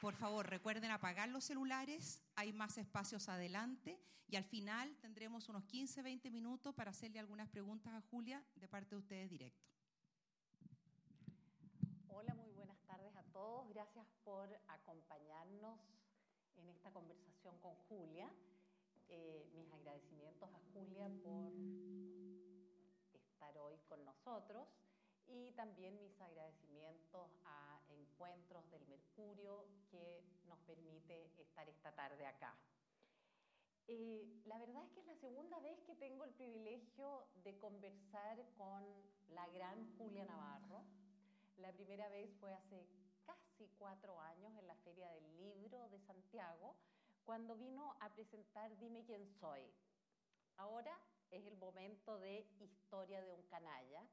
Por favor, recuerden apagar los celulares, hay más espacios adelante y al final tendremos unos 15, 20 minutos para hacerle algunas preguntas a Julia de parte de ustedes directo. Hola, muy buenas tardes a todos. Gracias por acompañarnos en esta conversación con Julia. Eh, mis agradecimientos a Julia por estar hoy con nosotros y también mis agradecimientos a Encuentros del Mercurio estar esta tarde acá. Eh, la verdad es que es la segunda vez que tengo el privilegio de conversar con la gran Julia Navarro. La primera vez fue hace casi cuatro años en la Feria del Libro de Santiago, cuando vino a presentar Dime quién soy. Ahora es el momento de Historia de un canalla,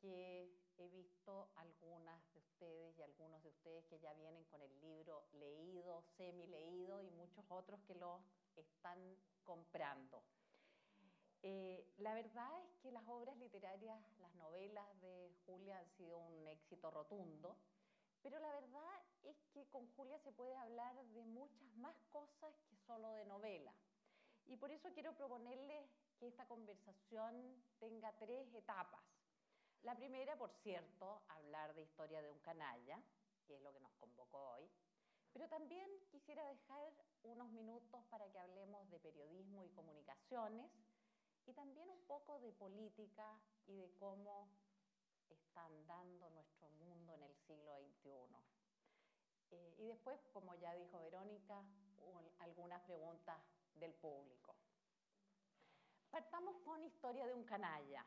que he visto algunas ustedes y algunos de ustedes que ya vienen con el libro leído, semi leído y muchos otros que lo están comprando. Eh, la verdad es que las obras literarias, las novelas de Julia han sido un éxito rotundo, pero la verdad es que con Julia se puede hablar de muchas más cosas que solo de novela. Y por eso quiero proponerles que esta conversación tenga tres etapas. La primera, por cierto, hablar de historia de un canalla, que es lo que nos convocó hoy, pero también quisiera dejar unos minutos para que hablemos de periodismo y comunicaciones y también un poco de política y de cómo está andando nuestro mundo en el siglo XXI. Eh, y después, como ya dijo Verónica, algunas preguntas del público. Partamos con Historia de un canalla.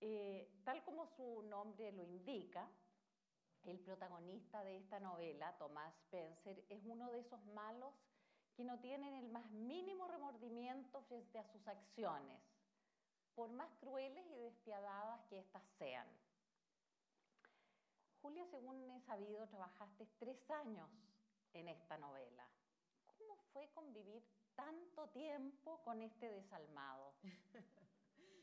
Eh, tal como su nombre lo indica, el protagonista de esta novela, Tomás Spencer, es uno de esos malos que no tienen el más mínimo remordimiento frente a sus acciones, por más crueles y despiadadas que éstas sean. Julia, según he sabido, trabajaste tres años en esta novela. ¿Cómo fue convivir tanto tiempo con este desalmado?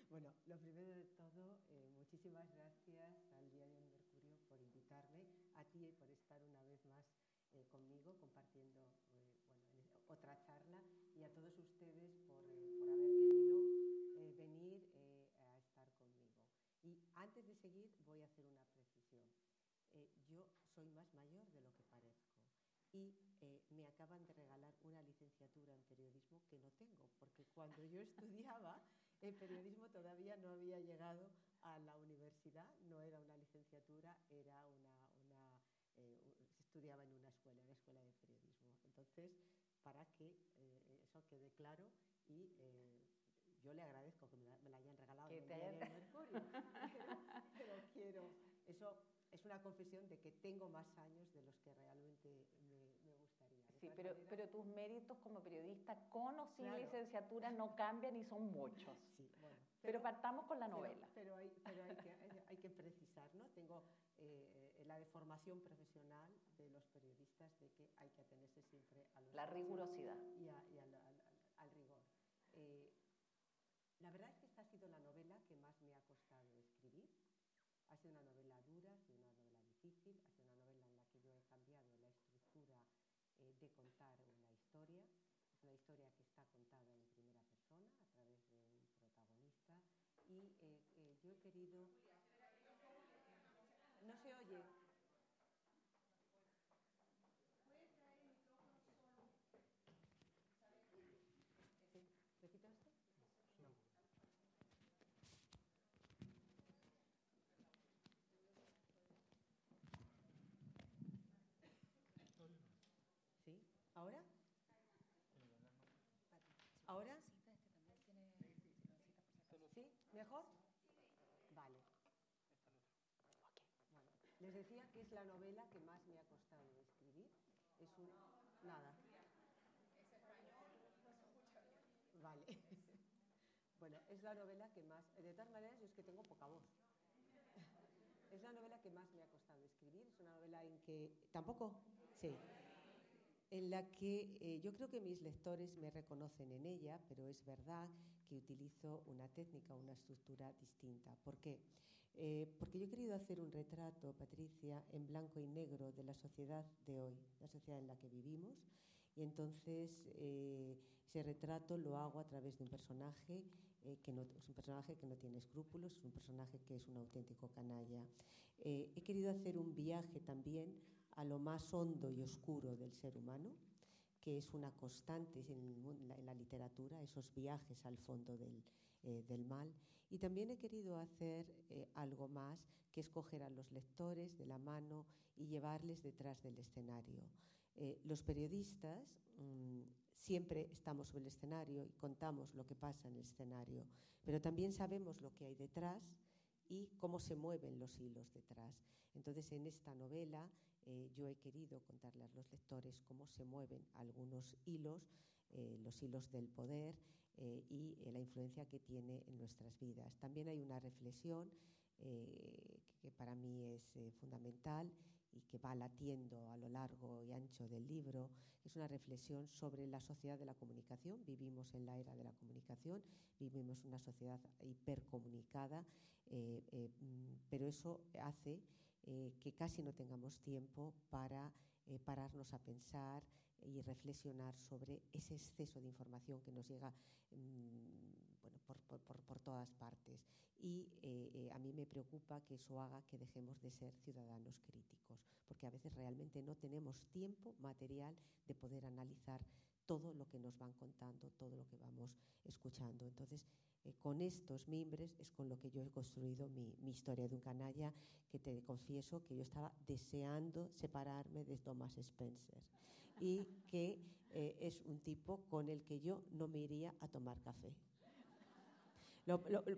Bueno, lo primero de todo, eh, muchísimas gracias al Diario Mercurio por invitarme, a ti y por estar una vez más eh, conmigo compartiendo eh, bueno, otra charla y a todos ustedes por, por haber querido venir a estar conmigo. Y antes de seguir voy a hacer una precisión. yo soy más mayor de lo que parezco y me acaban de regalar una licenciatura en periodismo que no tengo, porque cuando yo estudiaba el periodismo todavía no había llegado a la universidad, no era una licenciatura, era una, una eh, se estudiaba en una escuela, en la escuela de periodismo. Entonces, para que eh, eso quede claro y eh, yo le agradezco que me la, hayan regalado en el Mercurio, pero, quiero, eso es una confesión de que tengo más años de los que realmente. Sí, pero, pero tus méritos como periodista con o sin licenciatura no cambian y son muchos. Sí, bueno. Pero, partamos con la novela. Pero, hay, que, hay, que, precisar, ¿no? Tengo eh, la deformación profesional de los periodistas de que hay que atenerse siempre a la rigurosidad y, al, rigor. Eh, la verdad es que esta ha sido la novela que más me ha costado escribir ha sido una novela dura, ha sido una novela difícil, ha sido una novela en la que yo he cambiado la estructura contar una historia. Es una historia que está contada en primera persona a través de un protagonista y eh, eh, yo he querido... No se oye. ¿Ahora? ¿Ahora? ¿Sí? ¿Mejor? Vale. Les decía que es la novela que más me ha costado escribir. Es un... Nada. Vale. Bueno, es la novela que más... De todas maneras, yo es que tengo poca voz. Es la novela que más me ha costado escribir. Es una novela en que... ¿Tampoco? Sí en la que eh, yo creo que mis lectores me reconocen en ella, pero es verdad que utilizo una técnica, una estructura distinta. ¿Por qué? Eh, porque yo he querido hacer un retrato, Patricia, en blanco y negro de la sociedad de hoy, la sociedad en la que vivimos. Y entonces eh, ese retrato lo hago a través de un personaje eh, que no, es un personaje que no tiene escrúpulos, es un personaje que es un auténtico canalla. he querido hacer un viaje también a lo más hondo y oscuro del ser humano, que es una constante en, la, literatura, esos viajes al fondo del, del mal. Y también he querido hacer eh, algo más, que es coger a los lectores de la mano y llevarles detrás del escenario. Eh, los periodistas mm, siempre estamos sobre el escenario y contamos lo que pasa en el escenario, pero también sabemos lo que hay detrás y cómo se mueven los hilos detrás. Entonces, en esta novela eh, yo he querido contarle a los lectores cómo se mueven algunos hilos, los hilos del poder, eh, y eh, la influencia que tiene en nuestras vidas. También hay una reflexión eh, que para mí es fundamental y que va latiendo a lo largo y ancho del libro, es una reflexión sobre la sociedad de la comunicación. Vivimos en la era de la comunicación, vivimos una sociedad hipercomunicada, pero eso hace que casi no tengamos tiempo para pararnos a pensar y reflexionar sobre ese exceso de información que nos llega mm, bueno, por, por, por, todas partes. Y eh, eh, a mí me preocupa que eso haga que dejemos de ser ciudadanos críticos, porque a veces realmente no tenemos tiempo material de poder analizar todo lo que nos van contando, todo lo que vamos escuchando. Entonces, eh, con estos mimbres es con lo que yo he construido mi, mi, historia de un canalla que te confieso que yo estaba deseando separarme de Thomas Spencer y que eh, es un tipo con el que yo no me iría a tomar café.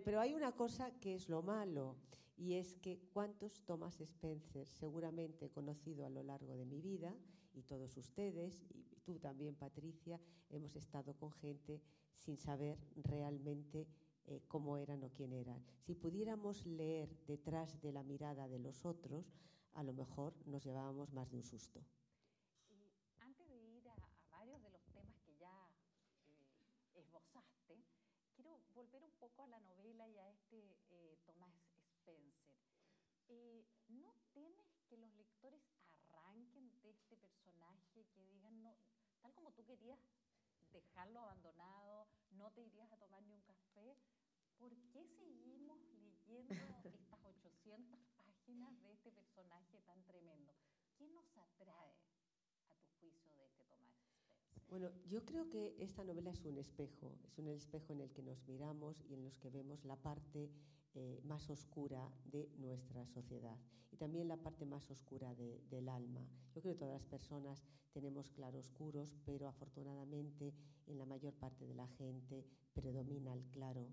pero hay una cosa que es lo malo y es que cuántos Thomas Spencer seguramente he conocido a lo largo de mi vida y todos ustedes y tú también Patricia hemos estado con gente sin saber realmente eh, cómo eran o quién eran. Si pudiéramos leer detrás de la mirada de los otros, a lo mejor nos llevábamos más de un susto. volver un poco a la novela y a este eh, Thomas Spencer. Eh, ¿No temes que los lectores arranquen de este personaje, que digan, no, tal como tú querías dejarlo abandonado, no te irías a tomar ni un café? ¿Por qué seguimos leyendo estas 800 páginas de este personaje tan tremendo? ¿Qué nos atrae a tu juicio de este Thomas bueno, yo creo que esta novela es un espejo, es un espejo en el que nos miramos y en los que vemos la parte eh, más oscura de nuestra sociedad y también la parte más oscura de, del alma. Yo creo que todas las personas tenemos claroscuros, pero afortunadamente en la mayor parte de la gente predomina el claro.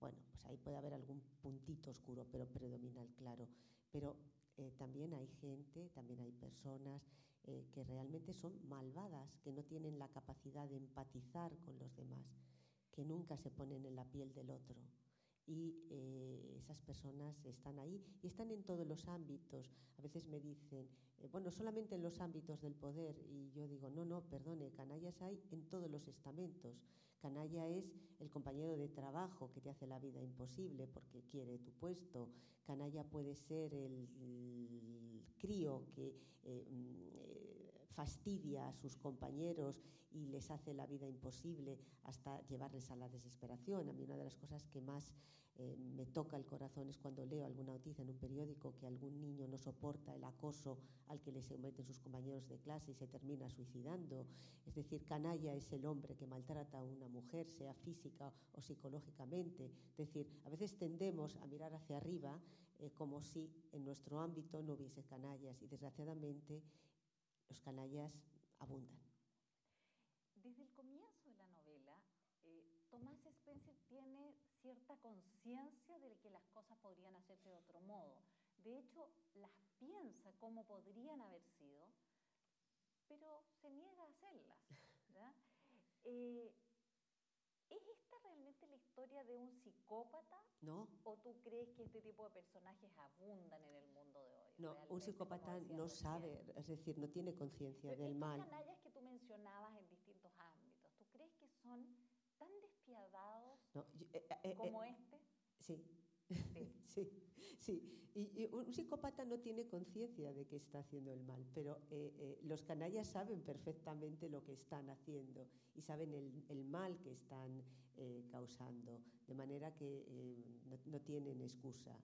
Bueno, pues ahí puede haber algún puntito oscuro, pero predomina el claro. Pero eh, también hay gente, también hay personas eh, que realmente son malvadas, que no tienen la capacidad de empatizar con los demás, que nunca se ponen en la piel del otro. Y eh, esas personas están ahí y están en todos los ámbitos. A veces me dicen, eh, bueno, solamente en los ámbitos del poder. Y yo digo, no, no, perdone, canallas hay en todos los estamentos. Canalla es el compañero de trabajo que te hace la vida imposible porque quiere tu puesto. Canalla puede ser el, crío que fastidia a sus compañeros y les hace la vida imposible hasta llevarles a la desesperación. A mí una de las cosas que más eh, me toca el corazón es cuando leo alguna noticia en un periódico que algún niño no soporta el acoso al que le someten sus compañeros de clase y se termina suicidando. Es decir, canalla es el hombre que maltrata a una mujer, sea física o psicológicamente. Es decir, a veces tendemos a mirar hacia arriba eh, como si en nuestro ámbito no hubiese canallas y desgraciadamente los canallas abundan. Desde el comienzo de la novela, eh, Tomás Spencer tiene cierta conciencia de que las cosas podrían hacerse de otro modo. De hecho, las piensa como podrían haber sido, pero se niega a hacerlas. Eh, ¿Es esta realmente la historia de un psicópata? No. ¿O tú crees que este tipo de personajes abundan en el mundo de hoy? No, un psicópata no sabe, es decir, no tiene conciencia del mal. canallas que tú mencionabas en distintos ámbitos, ¿tú crees que son tan despiadados eh, eh, eh, como este? Sí. Sí. Sí, y, un psicópata no tiene conciencia de que está haciendo el mal, pero eh, eh, los canallas saben perfectamente lo que están haciendo y saben el, mal que están eh, causando, de manera que no, no, tienen excusa.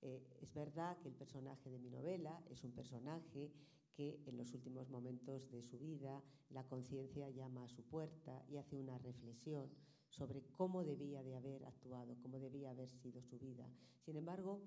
es verdad que el personaje de mi novela es un personaje que en los últimos momentos de su vida la conciencia llama a su puerta y hace una reflexión sobre cómo debía de haber actuado, cómo debía haber sido su vida. Sin embargo,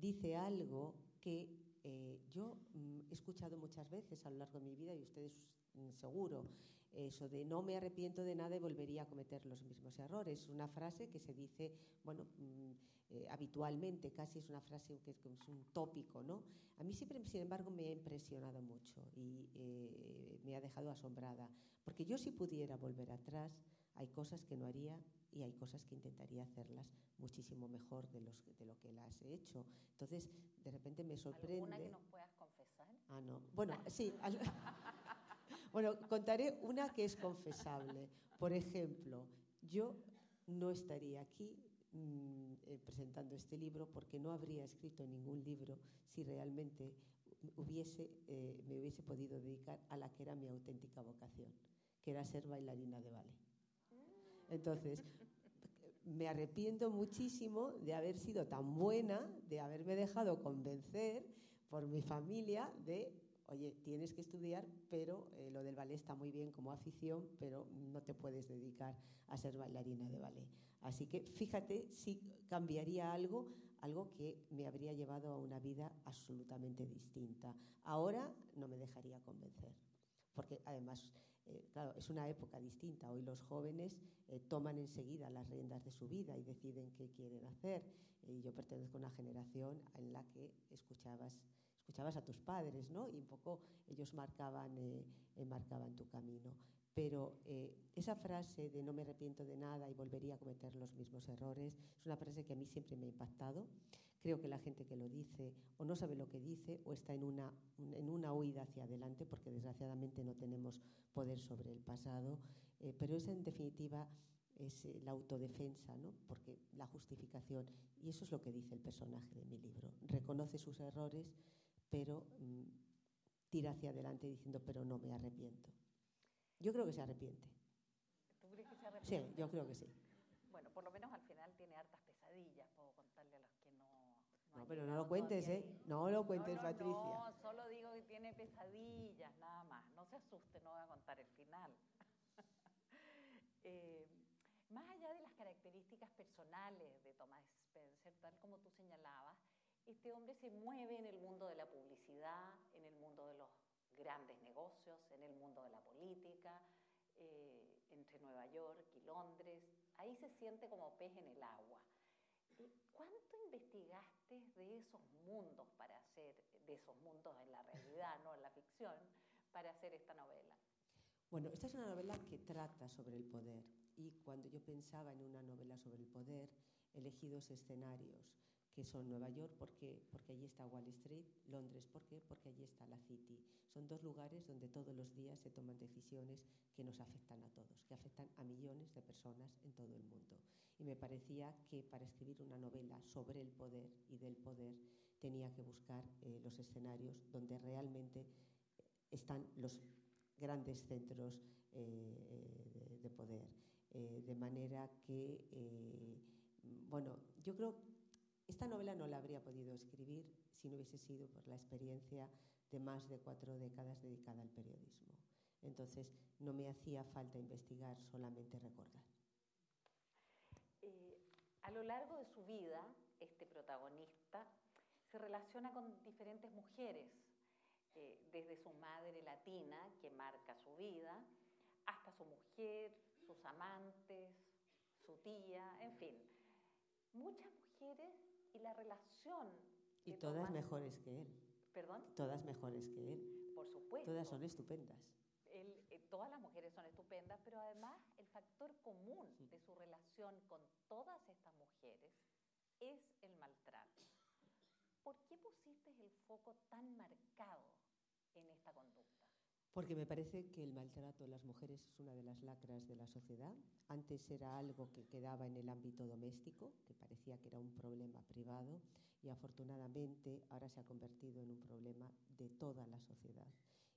dice algo que eh, yo mm, he escuchado muchas veces a lo largo de mi vida y ustedes mm, seguro, eso de no me arrepiento de nada y volvería a cometer los mismos errores. Una frase que se dice, bueno, mm, eh, habitualmente, casi es una frase que es, un tópico, ¿no? A mí siempre, sin embargo, me ha impresionado mucho y eh, me ha dejado asombrada, porque yo si pudiera volver atrás, hay cosas que no haría y hay cosas que intentaría hacerlas muchísimo mejor de, los, de lo que las he hecho. Entonces, de repente me sorprende... ¿Alguna que nos puedas confesar? Ah, no. Bueno, sí. bueno, contaré una que es confesable. Por ejemplo, yo no estaría aquí mm, eh, presentando este libro porque no habría escrito ningún libro si realmente hubiese, eh, me hubiese podido dedicar a la que era mi auténtica vocación, que era ser bailarina de ballet. Entonces, me arrepiento muchísimo de haber sido tan buena, de haberme dejado convencer por mi familia de, oye, tienes que estudiar, pero eh, lo del ballet está muy bien como afición, pero no te puedes dedicar a ser bailarina de ballet. Así que fíjate si cambiaría algo, algo que me habría llevado a una vida absolutamente distinta. Ahora no me dejaría convencer, porque además eh, claro, es una época distinta. Hoy los jóvenes eh, toman enseguida las riendas de su vida y deciden qué quieren hacer. Y yo pertenezco a una generación en la que escuchabas, escuchabas a tus padres, ¿no? Y un poco ellos marcaban, eh, marcaban tu camino. Pero esa frase de no me arrepiento de nada y volvería a cometer los mismos errores es una frase que a mí siempre me ha impactado. Creo que la gente que lo dice o no sabe lo que dice o está en una, en una huida hacia adelante porque desgraciadamente no tenemos poder sobre el pasado, eh, pero es en definitiva es eh, la autodefensa, ¿no? porque la justificación, y eso es lo que dice el personaje de mi libro, reconoce sus errores, pero mm, tira hacia adelante diciendo, pero no me arrepiento. Yo creo que se arrepiente. ¿Tú crees que se arrepiente? Sí, yo creo que sí. Bueno, por lo menos al final tiene hartas pesadillas, no, pero no lo cuentes, ¿eh? No lo cuentes, Patricia. No, solo digo que tiene pesadillas, nada más. No se asuste, no voy a contar el final. Eh, más allá de las características personales de Thomas Spencer, tal como tú señalabas, este hombre se mueve en el mundo de la publicidad, en el mundo de los grandes negocios, en el mundo de la política, eh, entre Nueva York y Londres. Ahí se siente como pez en el agua. ¿Cuánto investigaste de esos mundos para hacer, de esos mundos en la realidad, no en la ficción, para hacer esta novela? Bueno, esta es una novela que trata sobre el poder y cuando yo pensaba en una novela sobre el poder, elegí dos escenarios que son Nueva York porque, porque allí está Wall Street, Londres ¿por qué? porque allí está la City. Son dos lugares donde todos los días se toman decisiones que nos afectan a todos, que afectan a millones de personas en todo el mundo. Y me parecía que para escribir una novela sobre el poder y del poder tenía que buscar eh, los escenarios donde realmente están los grandes centros eh, de, poder. Eh, de manera que, bueno, yo creo esta novela no la habría podido escribir si no hubiese sido por la experiencia de más de cuatro décadas dedicada al periodismo. Entonces, no me hacía falta investigar, solamente recordar. Eh, a lo largo de su vida, este protagonista se relaciona con diferentes mujeres, eh, desde su madre latina, que marca su vida, hasta su mujer, sus amantes, su tía, en fin. Muchas mujeres y la relación. Y todas mejores que él. ¿Perdón? Todas mejores que él. Por supuesto. Todas son estupendas. Eh, todas las mujeres son estupendas, pero además el factor común de su relación con todas estas mujeres es el maltrato. ¿Por qué pusiste el foco tan marcado en esta conducta? Porque me parece que el maltrato a las mujeres es una de las lacras de la sociedad. Antes era algo que quedaba en el ámbito doméstico, que parecía que era un problema privado, y afortunadamente ahora se ha convertido en un problema de toda la sociedad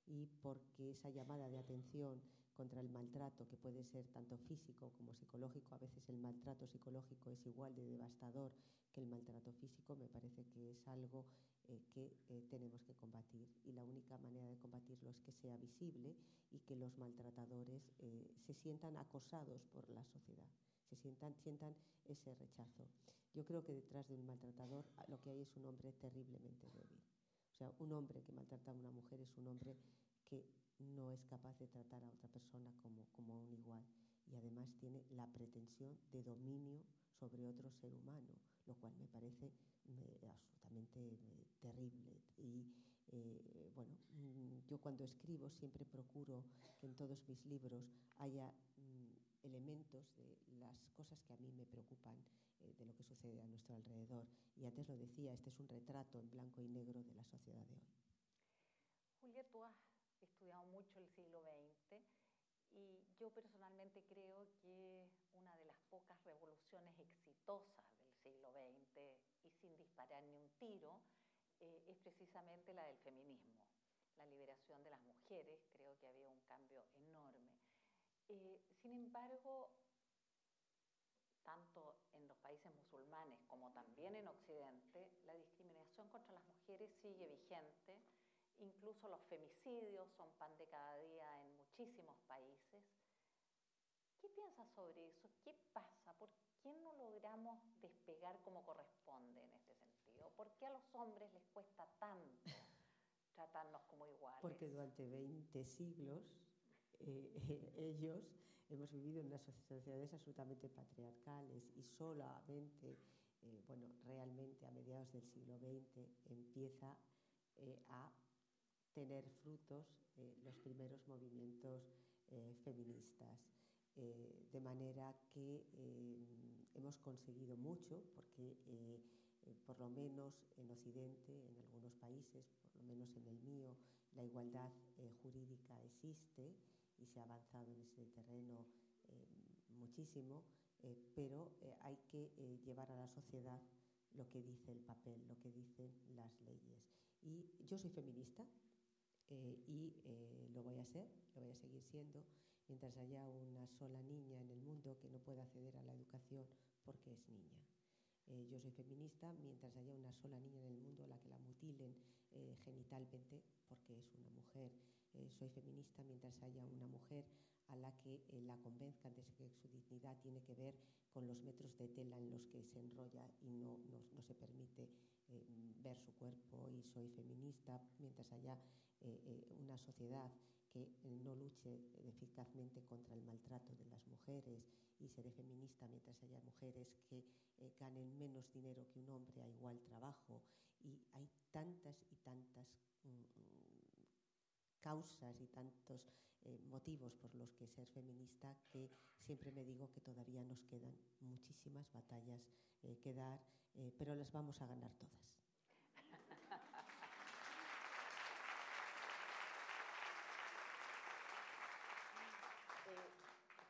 y porque esa llamada de atención contra el maltrato, que puede ser tanto físico como psicológico, a veces el maltrato psicológico es igual de devastador que el maltrato físico, me parece que es algo eh, que eh, tenemos que combatir. Y la única manera de combatirlo es que sea visible y que los maltratadores eh, se sientan acosados por la sociedad, se sientan, sientan ese rechazo. Yo creo que detrás de un maltratador lo que hay es un hombre terriblemente débil. O sea, un hombre que maltrata a una mujer es un hombre que no es capaz de tratar a otra persona como, como a un igual y además tiene la pretensión de dominio sobre otro ser humano, lo cual me parece absolutamente terrible. Y eh, bueno, mm, yo cuando escribo siempre procuro que en todos mis libros haya mm, elementos de las cosas que a mí me preocupan eh, de lo que sucede a nuestro alrededor. Y antes lo decía, este es un retrato en blanco y negro de la sociedad de hoy. Julia, tú has estudiado mucho el siglo XX y yo personalmente creo que una de las pocas revoluciones exitosas del siglo XX disparar ni un tiro eh, es precisamente la del feminismo, la liberación de las mujeres, creo que había un cambio enorme. Eh, sin embargo, tanto en los países musulmanes como también en Occidente, la discriminación contra las mujeres sigue vigente, incluso los femicidios son pan de cada día en muchísimos países. ¿Qué piensas sobre eso? ¿Qué pasa? ¿Por qué no logramos despegar como corresponde en? ¿Por qué a los hombres les cuesta tanto tratarnos como iguales? Porque durante 20 siglos eh, ellos hemos vivido en unas sociedades absolutamente patriarcales y solamente, eh, bueno, realmente a mediados del siglo XX empieza eh, a tener frutos eh, los primeros movimientos feministas. De manera que hemos conseguido mucho porque por lo menos en Occidente, en algunos países, por lo menos en el mío, la igualdad jurídica existe y se ha avanzado en ese terreno muchísimo, pero hay que llevar a la sociedad lo que dice el papel, lo que dicen las leyes. Y yo soy feminista, eh, y eh, lo voy a ser, lo voy a seguir siendo, mientras haya una sola niña en el mundo que no pueda acceder a la educación porque es niña. Eh, yo soy feminista mientras haya una sola niña en el mundo a la que la mutilen genitalmente porque es una mujer. soy feminista mientras haya una mujer a la que la convenzcan de que su dignidad tiene que ver con los metros de tela en los que se enrolla y no, no, se permite ver su cuerpo y soy feminista mientras haya eh, eh, una sociedad que no luche eficazmente contra el maltrato de las mujeres y seré feminista mientras haya mujeres que eh, ganen menos dinero que un hombre a igual trabajo. Y hay tantas y tantas mm, causas y tantos motivos por los que ser feminista que siempre me digo que todavía nos quedan muchísimas batallas que dar, pero las vamos a ganar todas.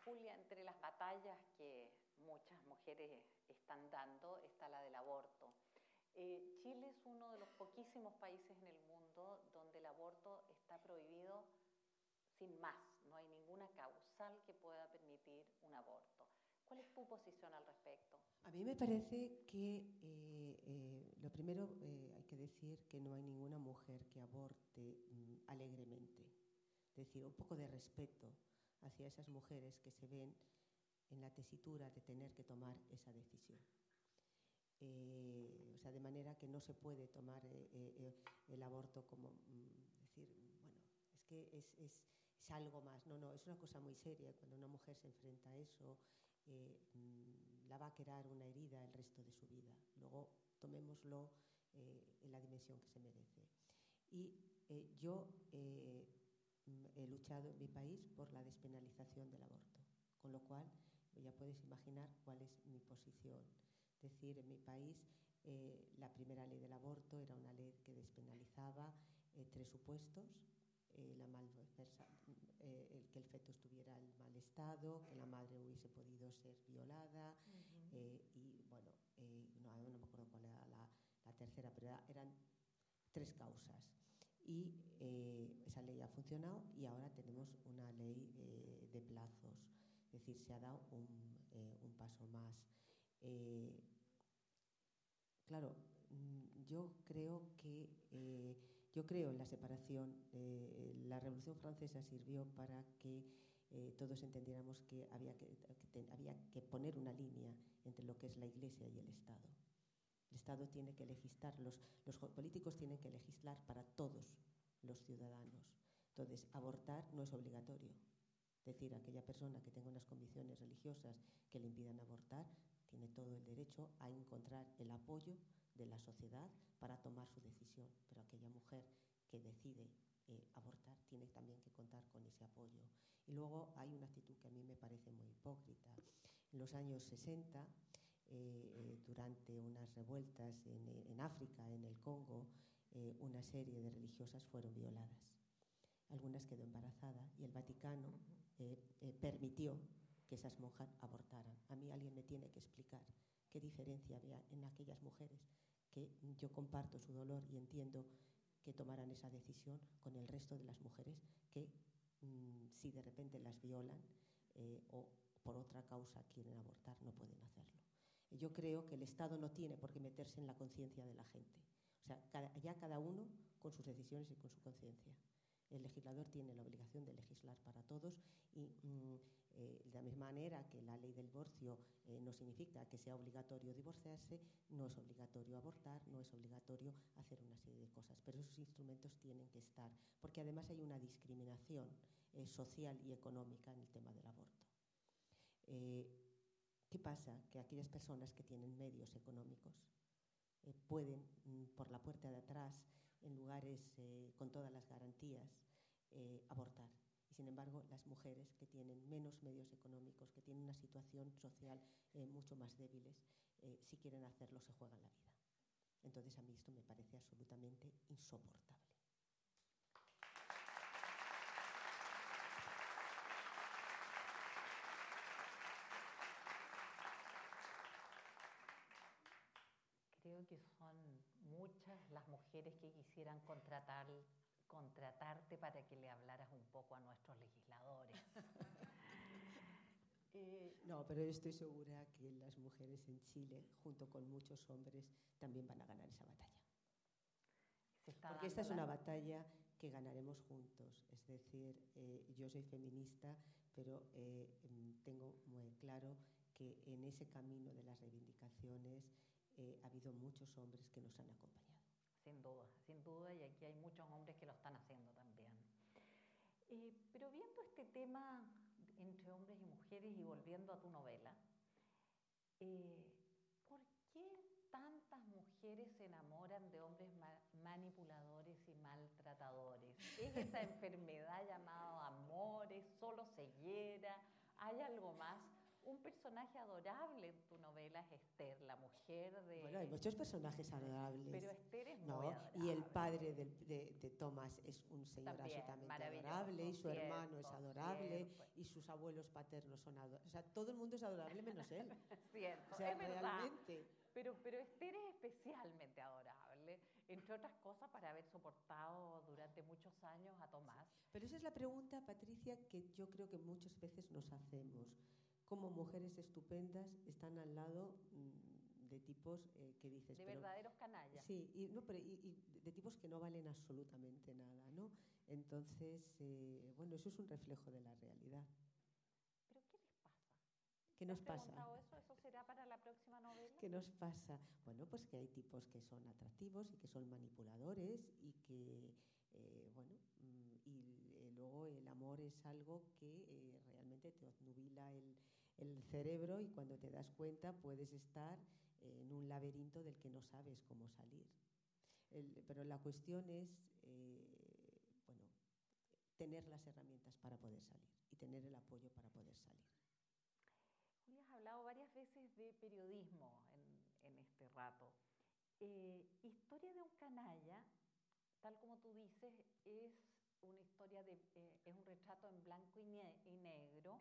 Julia, entre las batallas que muchas mujeres están dando está la del aborto. Eh, Chile es uno de los poquísimos países en el mundo donde el aborto está prohibido sin más. No hay ninguna causal que pueda permitir un aborto. ¿Cuál es tu posición al respecto? A mí me parece que eh, eh, lo primero hay que decir que no hay ninguna mujer que aborte mm, alegremente. Es decir, un poco de respeto hacia esas mujeres que se ven en la tesitura de tener que tomar esa decisión. Eh, o sea, de manera que no se puede tomar eh, eh, el aborto como mm, decir, bueno, es que es, es, es, algo más. No, no, es una cosa muy seria. Cuando una mujer se enfrenta a eso, mm, la va a quedar una herida el resto de su vida. Luego, tomémoslo en la dimensión que se merece. Y yo he luchado en mi país por la despenalización del aborto, con lo cual ya puedes imaginar cuál es mi posición. Es decir, en mi país eh, la primera ley del aborto era una ley que despenalizaba eh, tres supuestos, eh, la el que el feto estuviera en mal estado, que la madre hubiese podido ser violada y, bueno, no, no, me acuerdo cuál era la, la tercera, pero eran tres causas. Y esa ley ha funcionado y ahora tenemos una ley de plazos. Es decir, se ha dado un, eh, paso más. claro, mm, yo creo que yo creo en la separación. la Revolución Francesa sirvió para que todos entendiéramos que había que, que había que poner una línea entre lo que es la Iglesia y el Estado. El Estado tiene que legislar, los, los políticos tienen que legislar para todos los ciudadanos. Entonces, abortar no es obligatorio. Decir, aquella persona que tenga unas condiciones religiosas que le impidan abortar tiene todo el derecho a encontrar el apoyo de la sociedad para tomar su decisión. Pero aquella mujer que decide eh, abortar tiene también que contar con ese apoyo. Y luego hay una actitud que a mí me parece muy hipócrita. En los años 60 eh, eh, durante unas revueltas en, África, en el Congo, eh, una serie de religiosas fueron violadas. Algunas quedó embarazada y el Vaticano permitió que esas monjas abortaran. A mí alguien me tiene que explicar qué diferencia había en aquellas mujeres, que yo comparto su dolor y entiendo que tomaran esa decisión con el resto de las mujeres que mm, si de repente las violan o por otra causa quieren abortar, no pueden hacerlo. Yo creo que el Estado no tiene por qué meterse en la conciencia de la gente. O sea, ya cada uno con sus decisiones y con su conciencia. El legislador tiene la obligación de legislar para todos y mm, eh, de la misma manera que la ley del divorcio eh, no significa que sea obligatorio divorciarse, no es obligatorio abortar, no es obligatorio hacer una serie de cosas, pero esos instrumentos tienen que estar, porque además hay una discriminación eh, social y económica en el tema del aborto. ¿Qué pasa? Que aquellas personas que tienen medios económicos pueden, mm, por la puerta de atrás, en lugares eh, con todas las garantías, eh, abortar. Y sin embargo, las mujeres que tienen menos medios económicos, que tienen una situación social mucho más débiles, si quieren hacerlo, se juegan la vida. Entonces, a mí esto me parece absolutamente insoportable. que son muchas las mujeres que quisieran contratar, contratarte para que le hablaras un poco a nuestros legisladores. Eh, no, pero estoy segura que las mujeres en Chile, junto con muchos hombres, también van a ganar esa batalla. Porque esta es una batalla que ganaremos juntos. Es decir, eh, yo soy feminista, pero eh, tengo muy claro que en ese camino de las reivindicaciones eh, ha habido muchos hombres que nos han acompañado. Sin duda, sin duda, y aquí hay muchos hombres que lo están haciendo también. Eh, pero viendo este tema entre hombres y mujeres y volviendo a tu novela, eh, ¿por qué tantas mujeres se enamoran de hombres manipuladores y maltratadores? ¿Es esa enfermedad llamada amores, solo ceguera? ¿Hay algo más? Un personaje adorable en tu novela es Esther, la mujer de... Bueno, hay muchos personajes adorables. Pero Esther es no, muy Y el padre de, de, de Thomas es un señor absolutamente adorable, y su hermano es adorable, y sus abuelos paternos son adorables. O sea, todo el mundo es adorable menos él. cierto, o sea, es realmente. Pero, pero Esther es especialmente adorable, entre otras cosas para haber soportado durante muchos años a Tomás. Pero esa es la pregunta, Patricia, que yo creo que muchas veces nos hacemos como mujeres estupendas están al lado mm, de tipos eh, que dices... De verdaderos canallas. Sí, y, no, pero, y, de tipos que no valen absolutamente nada, ¿no? Entonces, eh, bueno, eso es un reflejo de la realidad. ¿Pero qué les pasa? ¿Qué nos pasa? Eso? ¿Eso será para la próxima novela? ¿Qué nos pasa? Bueno, pues que hay tipos que son atractivos y que son manipuladores y que, eh, bueno, mm, y luego el amor es algo que realmente te obnubila el, el cerebro y cuando te das cuenta puedes estar en un laberinto del que no sabes cómo salir. pero la cuestión es, eh, bueno, tener las herramientas para poder salir y tener el apoyo para poder salir. Julia, has hablado varias veces de periodismo en, en este rato. Eh, historia de un canalla, tal como tú dices, es una historia de, eh, es un retrato en blanco y, y negro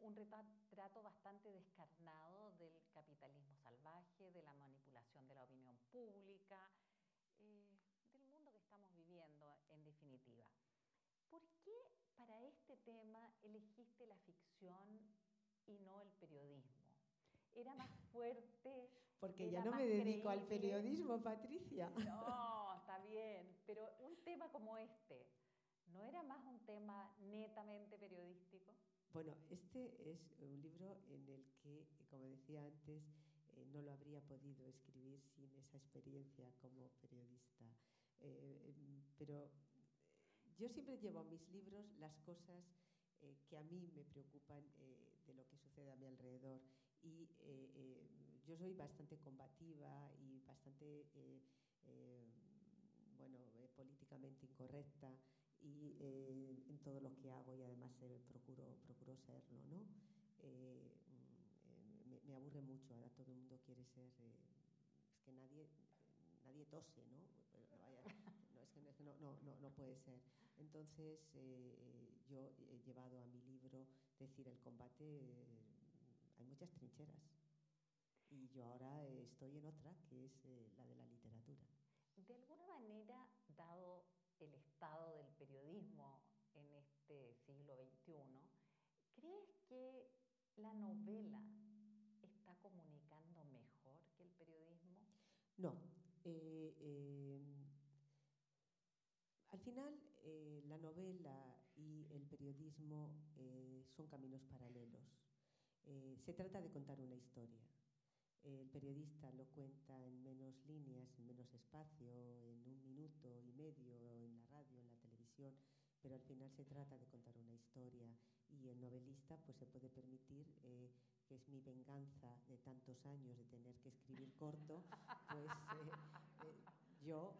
un retrato bastante descarnado del capitalismo salvaje, de la manipulación de la opinión pública, eh, del mundo que estamos viviendo en definitiva. ¿Por qué para este tema elegiste la ficción y no el periodismo? ¿Era más fuerte? Porque ya no me dedico al periodismo, Patricia. No, está bien, pero un tema como este, ¿no era más un tema netamente periodístico? Bueno, este es un libro en el que, como decía antes, eh, no lo habría podido escribir sin esa experiencia como periodista. Eh, em, pero yo siempre llevo a mis libros las cosas eh, que a mí me preocupan de lo que sucede a mi alrededor. Y yo soy bastante combativa y bastante, bueno, políticamente incorrecta y eh, en todo lo que hago y además eh, procuro, procuro serlo, ¿no? Eh, mm, me, me, aburre mucho, ahora todo el mundo quiere ser, es que nadie, nadie tose, ¿no? Vaya, no, es que no, no, no, no puede ser. Entonces yo he llevado a mi libro, decir, el combate, hay muchas trincheras. Y yo ahora estoy en otra, que es la de la literatura. De alguna manera, dado el estado del periodismo en este siglo XXI, ¿crees que la novela está comunicando mejor que el periodismo? No. Eh, eh, al final, eh, la novela y el periodismo son caminos paralelos. se trata de contar una historia. El periodista lo cuenta en menos líneas, en menos espacio, en un minuto y medio, en la radio, en la televisión, pero al final se trata de contar una historia. Y el novelista pues se puede permitir, eh, que es mi venganza de tantos años de tener que escribir corto, pues eh, eh, yo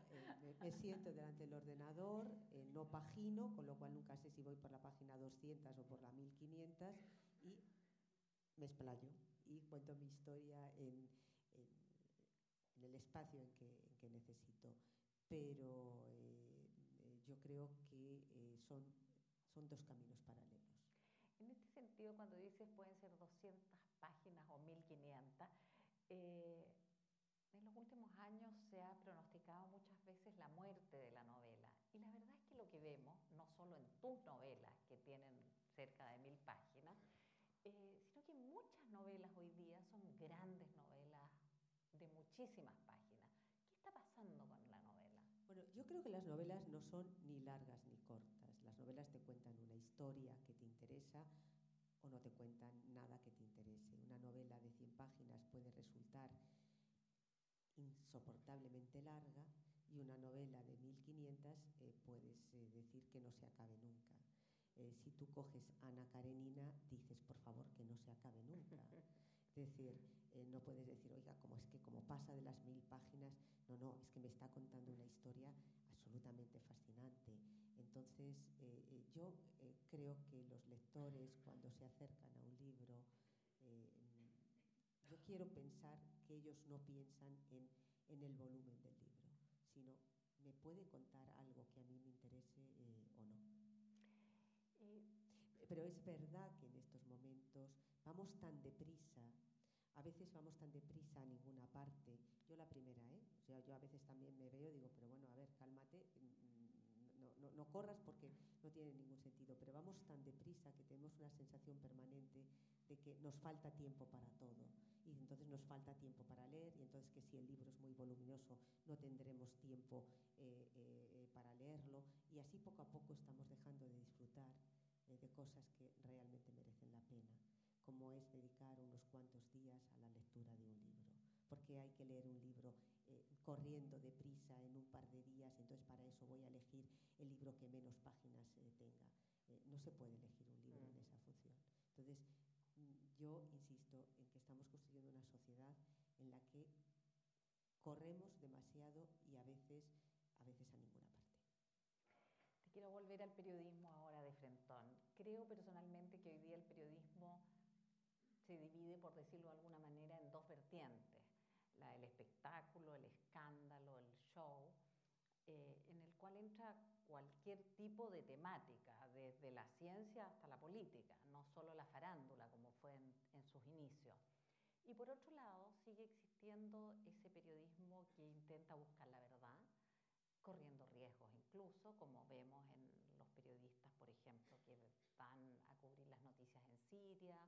me, siento delante del ordenador, no pagino, con lo cual nunca sé si voy por la página 200 o por la 1500 y me explayo y cuento mi historia en, en, el espacio en que, en que necesito. Pero eh, yo creo que eh, son, son dos caminos paralelos. En este sentido, cuando dices pueden ser 200 páginas o 1500, eh, en los últimos años se ha pronosticado muchas veces la muerte de la novela. Y la verdad es que lo que vemos, no solo en tus novelas, que tienen cerca de mil páginas, eh, novelas hoy día son grandes novelas de muchísimas páginas. ¿Qué está pasando con la novela? Bueno, yo creo que las novelas no son ni largas ni cortas. Las novelas te cuentan una historia que te interesa o no te cuentan nada que te interese. Una novela de 100 páginas puede resultar insoportablemente larga y una novela de 1500 eh, puedes eh, decir que no se acabe nunca. Eh, si tú coges Ana Karenina, dices, por favor, que no se acabe nunca. Es decir, eh, no puedes decir, oiga, como es que como pasa de las mil páginas, no, no, es que me está contando una historia absolutamente fascinante. Entonces, eh, yo creo que los lectores, cuando se acercan a un libro, yo quiero pensar que ellos no piensan en, en, el volumen del libro, sino me puede contar algo que a mí me interese o no. Pero es verdad que en estos momentos vamos tan deprisa, a veces vamos tan deprisa a ninguna parte. Yo la primera, ¿eh? O sea, yo a veces también me veo y digo, pero bueno, a ver, cálmate, mm, no, no, no corras porque no tiene ningún sentido. Pero vamos tan deprisa que tenemos una sensación permanente de que nos falta tiempo para todo y entonces nos falta tiempo para leer y entonces que si el libro es muy voluminoso no tendremos tiempo eh, eh, para leerlo y así poco a poco estamos dejando de disfrutar eh, de cosas que realmente merecen la pena, como es dedicar unos cuantos días a la lectura de un libro. Porque hay que leer un libro eh, corriendo deprisa en un par de días, entonces para eso voy a elegir el libro que menos páginas eh, tenga. no se puede elegir un libro en mm. esa función. Entonces, mm, yo insisto en estamos construyendo una sociedad en la que corremos demasiado y a veces, a veces a ninguna parte. Quiero volver al periodismo ahora de frentón. Creo personalmente que hoy día el periodismo se divide, por decirlo de alguna manera, en dos vertientes. La del espectáculo, el escándalo, el show, eh, en el cual entra cualquier tipo de temática, desde la ciencia hasta la política, no solo la farándula como fue en, en sus inicios. Y por otro lado, sigue existiendo ese periodismo que intenta buscar la verdad, corriendo riesgos incluso, como vemos en los periodistas, por ejemplo, que van a cubrir las noticias en Siria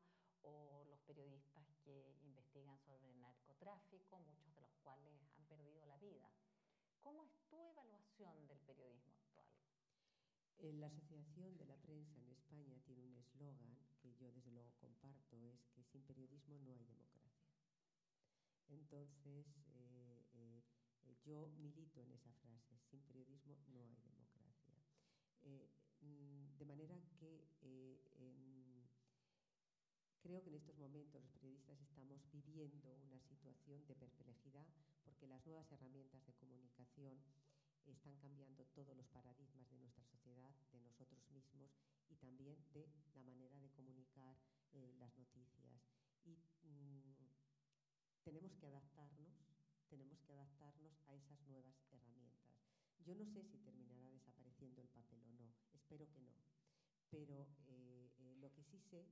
o los periodistas que investigan sobre el narcotráfico, muchos de los cuales han perdido la vida. ¿Cómo es tu evaluación del periodismo actual? Eh, la Asociación de la Prensa en España tiene un eslogan que yo desde luego comparto, es que sin periodismo no hay democracia. Entonces, eh, eh, yo milito en esa frase, sin periodismo no hay democracia. Mm, de manera que en, creo que en estos momentos los periodistas estamos viviendo una situación de perplejidad porque las nuevas herramientas de comunicación están cambiando todos los paradigmas de nuestra sociedad, de nosotros mismos y también de la manera de comunicar eh, las noticias. Mm, tenemos que adaptarnos, tenemos que adaptarnos a esas nuevas herramientas. Yo no sé si terminará desapareciendo el papel o no, espero que no, pero eh, eh, lo que sí sé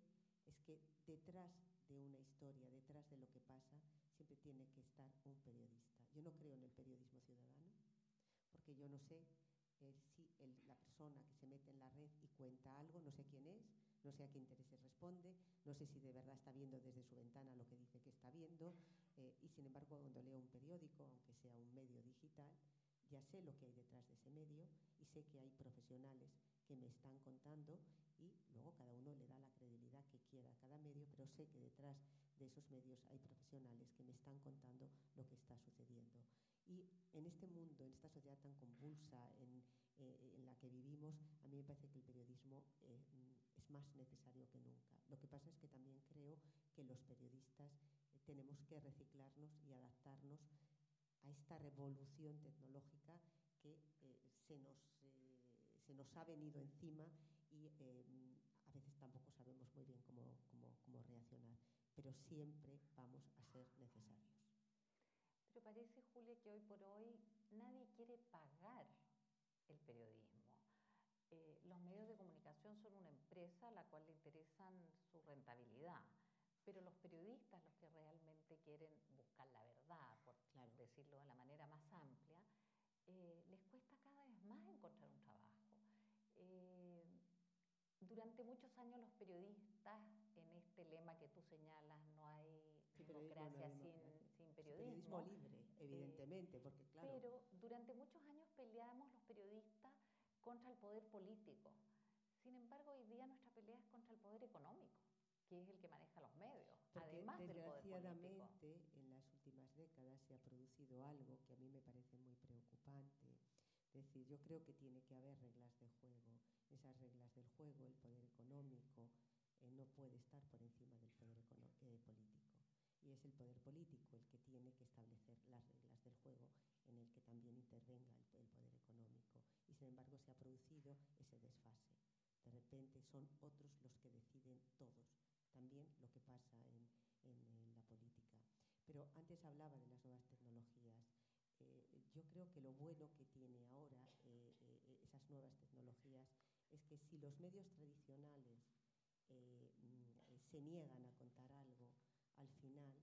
es que detrás de una historia, detrás de lo que pasa, siempre tiene que estar un periodista. Yo no creo en el periodismo ciudadano, porque yo no sé eh, si el, la persona que se mete en la red y cuenta algo, no sé quién es, no sé a qué intereses responde, no sé si de verdad está viendo desde su ventana lo que dice que está viendo, eh, y sin embargo cuando leo un periódico, aunque sea un medio digital, ya sé lo que hay detrás de ese medio y sé que hay profesionales que me están contando y luego cada uno le da la credibilidad que quiera a cada medio, pero sé que detrás de esos medios hay profesionales que me están contando lo que está sucediendo. Y en este mundo, en esta sociedad tan convulsa en, eh, en la que vivimos, a mí me parece que el periodismo eh, es más necesario que nunca. Lo que pasa es que también creo que los periodistas tenemos que reciclarnos y adaptarnos a esta revolución tecnológica que se, nos, se nos ha venido encima y a veces tampoco sabemos muy bien cómo, cómo, cómo reaccionar, pero siempre vamos a ser necesarios. Pero parece, Julia, que hoy por hoy nadie quiere pagar el periodismo. Eh, los medios de comunicación son una empresa a la cual le interesan su rentabilidad, pero los periodistas, los que realmente quieren buscar la verdad, por claro. decirlo de la manera más amplia, eh, les cuesta cada vez más encontrar un trabajo. Eh, durante muchos años los periodistas, en este lema que tú señalas, no hay Sí, democracia no sin, sin periodismo. Periodismo libre, evidentemente, Eh, porque claro. Pero durante muchos años peleamos los periodistas contra el poder político. Sin embargo, hoy día nuestra pelea es contra el poder económico, que es el que maneja los medios, Porque además del poder político. desgraciadamente en las últimas décadas se ha producido algo que a mí me parece muy preocupante. Es decir, yo creo que tiene que haber reglas de juego. Esas reglas del juego, el poder económico eh, no puede estar por encima del poder eh, político. Y es el poder político el que tiene que establecer las reglas del juego en el que también intervenga el, el poder económico. Y sin embargo se ha producido ese desfase. De repente son otros los que deciden todos. También lo que pasa en, en, en la política. Pero antes hablaba de las nuevas tecnologías. Eh, yo creo que lo bueno que tiene ahora eh, eh, esas nuevas tecnologías es que si los medios tradicionales eh, mm, se niegan a contar algo, al final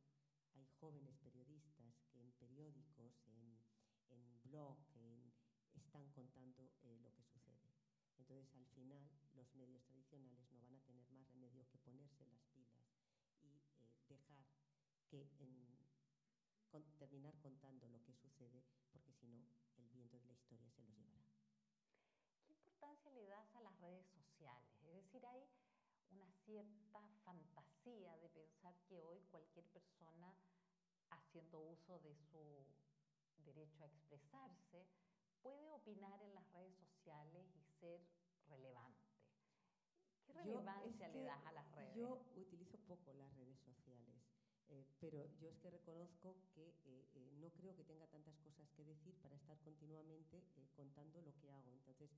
hay jóvenes periodistas que en periódicos, en, en blog, en, están contando eh, lo que sucede. Entonces, al final, los medios tradicionales no van a tener más remedio que ponerse las pilas y eh, dejar que en, con, terminar contando lo que sucede, porque si no, el viento de la historia se los llevará. ¿Qué importancia le das a las redes sociales? Es decir, hay una cierta fantasía de pensar que hoy cualquier persona, haciendo uso de su derecho a expresarse, puede opinar en las redes sociales y ser relevante. ¿Qué relevancia es le que das a las redes? Yo utilizo poco las redes sociales, eh, pero yo es que reconozco que eh, eh, no creo que tenga tantas cosas que decir para estar continuamente contando lo que hago. Entonces,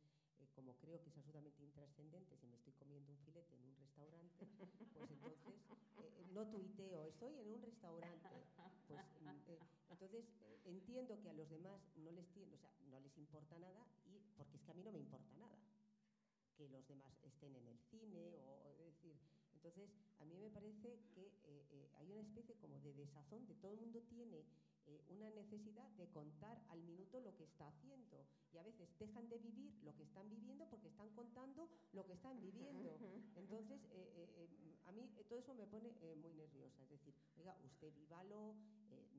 como creo que es absolutamente intrascendente, si me estoy comiendo un filete en un restaurante, pues entonces no tuiteo, estoy en un restaurante. Pues mm, entonces entiendo que a los demás no les, tiene, o sea, no les importa nada y porque es que a mí no me importa nada que los demás estén en el cine o, decir, entonces a mí me parece que eh, eh, hay una especie como de desazón de todo el mundo tiene eh, una necesidad de contar al minuto lo que está haciendo. Y a veces dejan de vivir lo que están viviendo porque están contando lo que están viviendo. Entonces, a mí todo eso me pone muy nerviosa. Es decir, oiga, usted vívalo,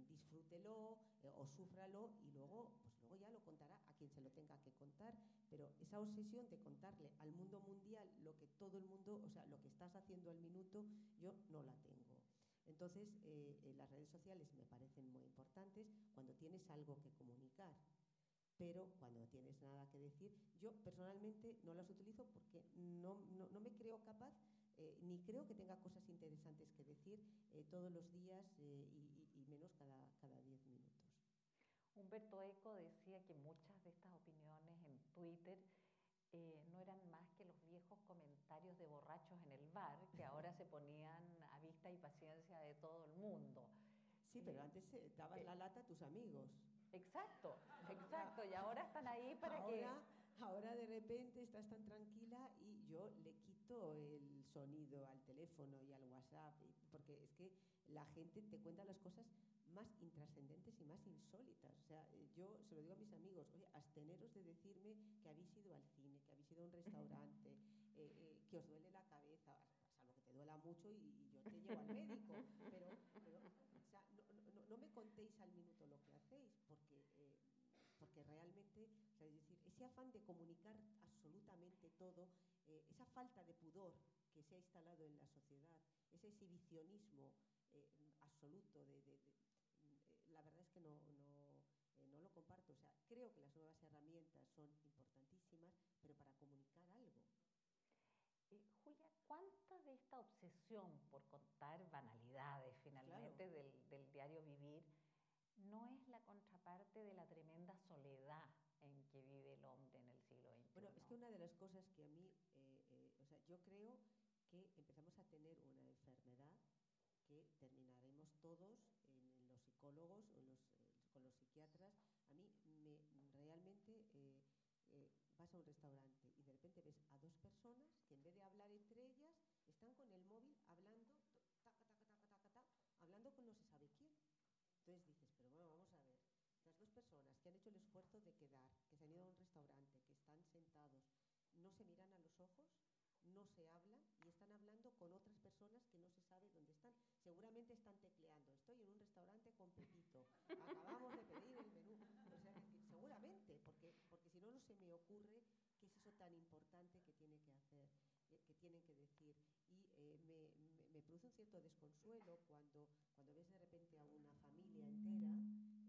disfrútelo o súfralo y luego, pues luego ya lo contará quien se lo tenga que contar. Pero esa obsesión de contarle al mundo mundial lo que todo el mundo, o sea, lo que estás haciendo al minuto, yo no la tengo. Entonces, eh, eh, las redes sociales me parecen muy importantes cuando tienes algo que comunicar, pero cuando no tienes nada que decir, yo personalmente no las utilizo porque no, me creo capaz eh, ni creo que tenga cosas interesantes que decir todos los días y, menos cada, cada diez minutos. Humberto Eco decía que muchas de estas opiniones en Twitter eh, no eran más que los viejos comentarios de borrachos en el bar que ahora se ponían a vista y paciencia de todo el mundo. Sí, pero eh, antes dabas eh, la lata a tus amigos. Exacto, exacto, y ahora están ahí para que... Ahora de repente estás tan tranquila y yo le quito el sonido al teléfono y al WhatsApp, porque es que la gente te cuenta las cosas más intrascendentes y más insólitas. O sea, eh, yo se lo digo a mis amigos, oye, absteneros de decirme que habéis ido al cine, que habéis ido a un restaurante, eh, eh, que os duele la cabeza, salvo que te duela mucho y, yo te llevo al médico, pero, o sea, no, no, me contéis al minuto lo que hacéis, porque, porque realmente, o sea, es decir, ese afán de comunicar absolutamente todo, esa falta de pudor que se ha instalado en la sociedad, ese exhibicionismo absoluto de, que no, eh, no, lo comparto. O sea, creo que las nuevas herramientas son importantísimas, pero para comunicar algo. Eh, Julia, ¿cuánta de esta obsesión por contar banalidades finalmente del, del, diario vivir no es la contraparte de la tremenda soledad en que vive el hombre en el siglo XXI? Bueno, es que una de las cosas que a mí, eh, o sea, yo creo que empezamos a tener una enfermedad que terminaremos todos psicólogos o los, eh, con los psiquiatras, a mí me, realmente eh, eh, vas a un restaurante y de repente ves a dos personas que en vez de hablar entre ellas están con el móvil hablando, taca, taca, taca, taca, taca, hablando con no se sabe quién. Entonces dices, pero bueno, vamos a ver, las dos personas que han hecho el esfuerzo de quedar, que se han ido a un restaurante, que están sentados, no se miran a los ojos, no se hablan y están hablando con otras personas que no se sabe dónde están. Seguramente están tecleando. Estoy en un restaurante con Pepito. Acabamos de pedir el menú. O sea, seguramente, porque, porque si no, no se me ocurre qué es eso tan importante que tiene que hacer, eh, que tienen que decir. Y eh, me, me, produce un cierto desconsuelo cuando, cuando ves de repente a una familia entera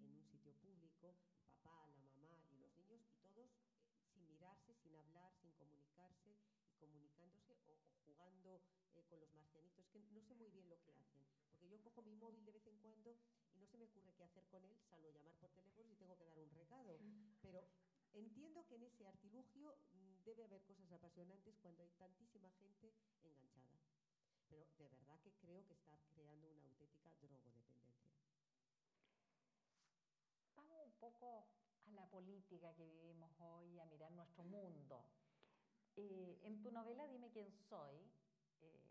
en un sitio público, el papá, la mamá y los niños, y todos eh, sin mirarse, sin hablar, sin comunicarse comunicándose o, jugando eh, con los marcianitos. Es que no sé muy bien lo que hacen, porque yo cojo mi móvil de vez en cuando y no se me ocurre qué hacer con él, salvo llamar por teléfono y tengo que dar un recado. Pero entiendo que en ese artilugio mm, debe haber cosas apasionantes cuando hay tantísima gente enganchada. Pero de verdad que creo que está creando una auténtica drogodependencia. Vamos un poco a la política que vivimos hoy, a mirar nuestro mundo. Eh, en tu novela Dime quién soy, eh,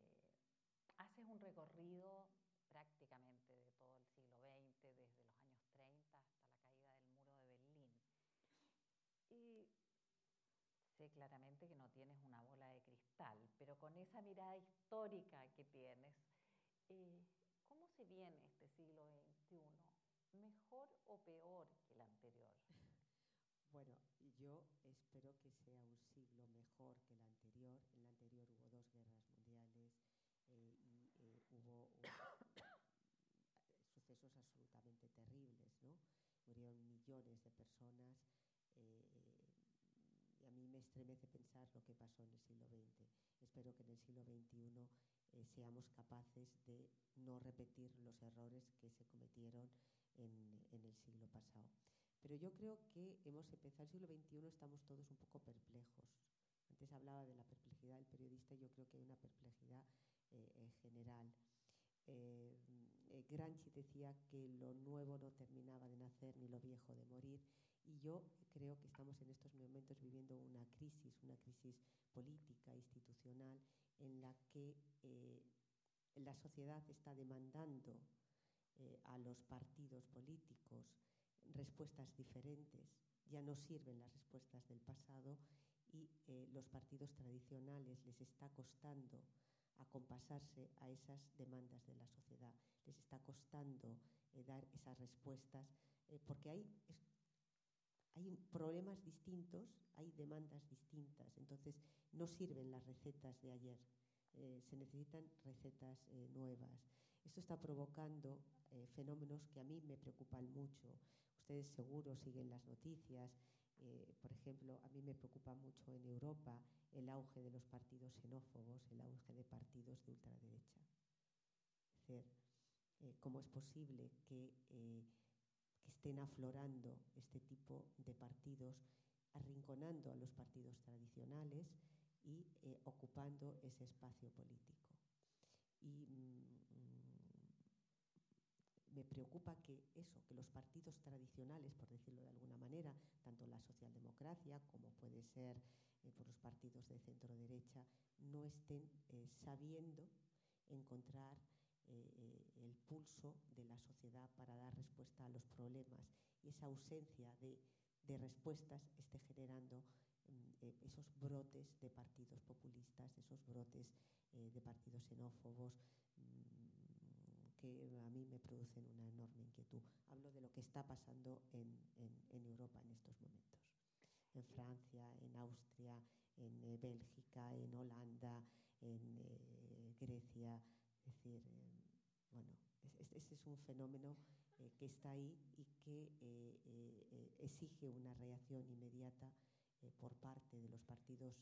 haces un recorrido prácticamente de todo el siglo XX, desde los años 30 hasta la caída del muro de Berlín. Y sé claramente que no tienes una bola de cristal, pero con esa mirada histórica que tienes, eh, ¿cómo se viene este siglo XXI? ¿Mejor o peor que el anterior? Bueno, yo espero que sea un siglo mejor que el anterior. En el anterior hubo dos guerras mundiales eh, y eh, hubo sucesos absolutamente terribles, ¿no? Murieron millones de personas eh, me estremece pensar lo que pasó en el siglo XX. Espero que en el siglo XXI seamos capaces de no repetir los errores que se cometieron en, en el siglo pasado. Pero yo creo que hemos empezado el siglo XXI, estamos todos un poco perplejos. Antes hablaba de la perplejidad del periodista, yo creo que hay una perplejidad eh, general. Eh, eh, Granchi decía que lo nuevo no terminaba de nacer ni lo viejo de morir Y yo creo que estamos en estos momentos viviendo una crisis, una crisis política, institucional, en la que eh, la sociedad está demandando eh, a los partidos políticos respuestas diferentes. Ya no sirven las respuestas del pasado y eh, los partidos tradicionales les está costando acompasarse a esas demandas de la sociedad, les está costando dar esas respuestas, porque hay, hay problemas distintos, hay demandas distintas, entonces no sirven las recetas de ayer, eh, se necesitan recetas eh, nuevas. Esto está provocando eh, fenómenos que a mí me preocupan mucho. Ustedes seguro siguen las noticias. Eh, por ejemplo, a mí me preocupa mucho en Europa el auge de los partidos xenófobos, el auge de partidos de ultraderecha. Es decir, eh, ¿cómo es posible que, eh, estén aflorando este tipo de partidos, arrinconando a los partidos tradicionales y eh, ocupando ese espacio político? Y mm, me preocupa que eso, que los partidos tradicionales, por decirlo de alguna manera, tanto la socialdemocracia como puede ser eh, por los partidos de centro derecha, no estén eh, sabiendo encontrar eh, eh, el pulso de la sociedad para dar respuesta a los problemas y esa ausencia de, respuestas esté generando mm, eh, esos brotes de partidos populistas, esos brotes de partidos xenófobos mm, que a mí me producen una enorme inquietud. Hablo de lo que está pasando en, Europa en estos momentos. En Francia, en Austria, en Bélgica, en Holanda, en Grecia. Es decir, bueno, es, ese es un fenómeno eh, que está ahí y que eh, eh, exige una reacción inmediata eh, por parte de los partidos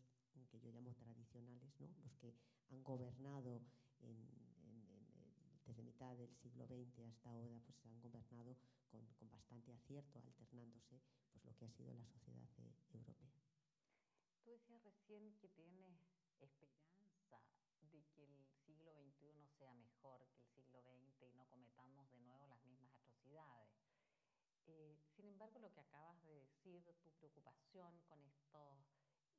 que yo llamo tradicionales, ¿no? los que han gobernado en, en, en, desde mitad del siglo XX hasta ahora, pues han gobernado con, con bastante acierto, alternándose pues, lo que ha sido la sociedad eh, europea. Tú decías recién que tienes esperanza de que el siglo XXI sea mejor que el siglo XX y no cometamos de nuevo las mismas atrocidades. Eh, sin embargo, lo que acabas de decir, tu preocupación con estos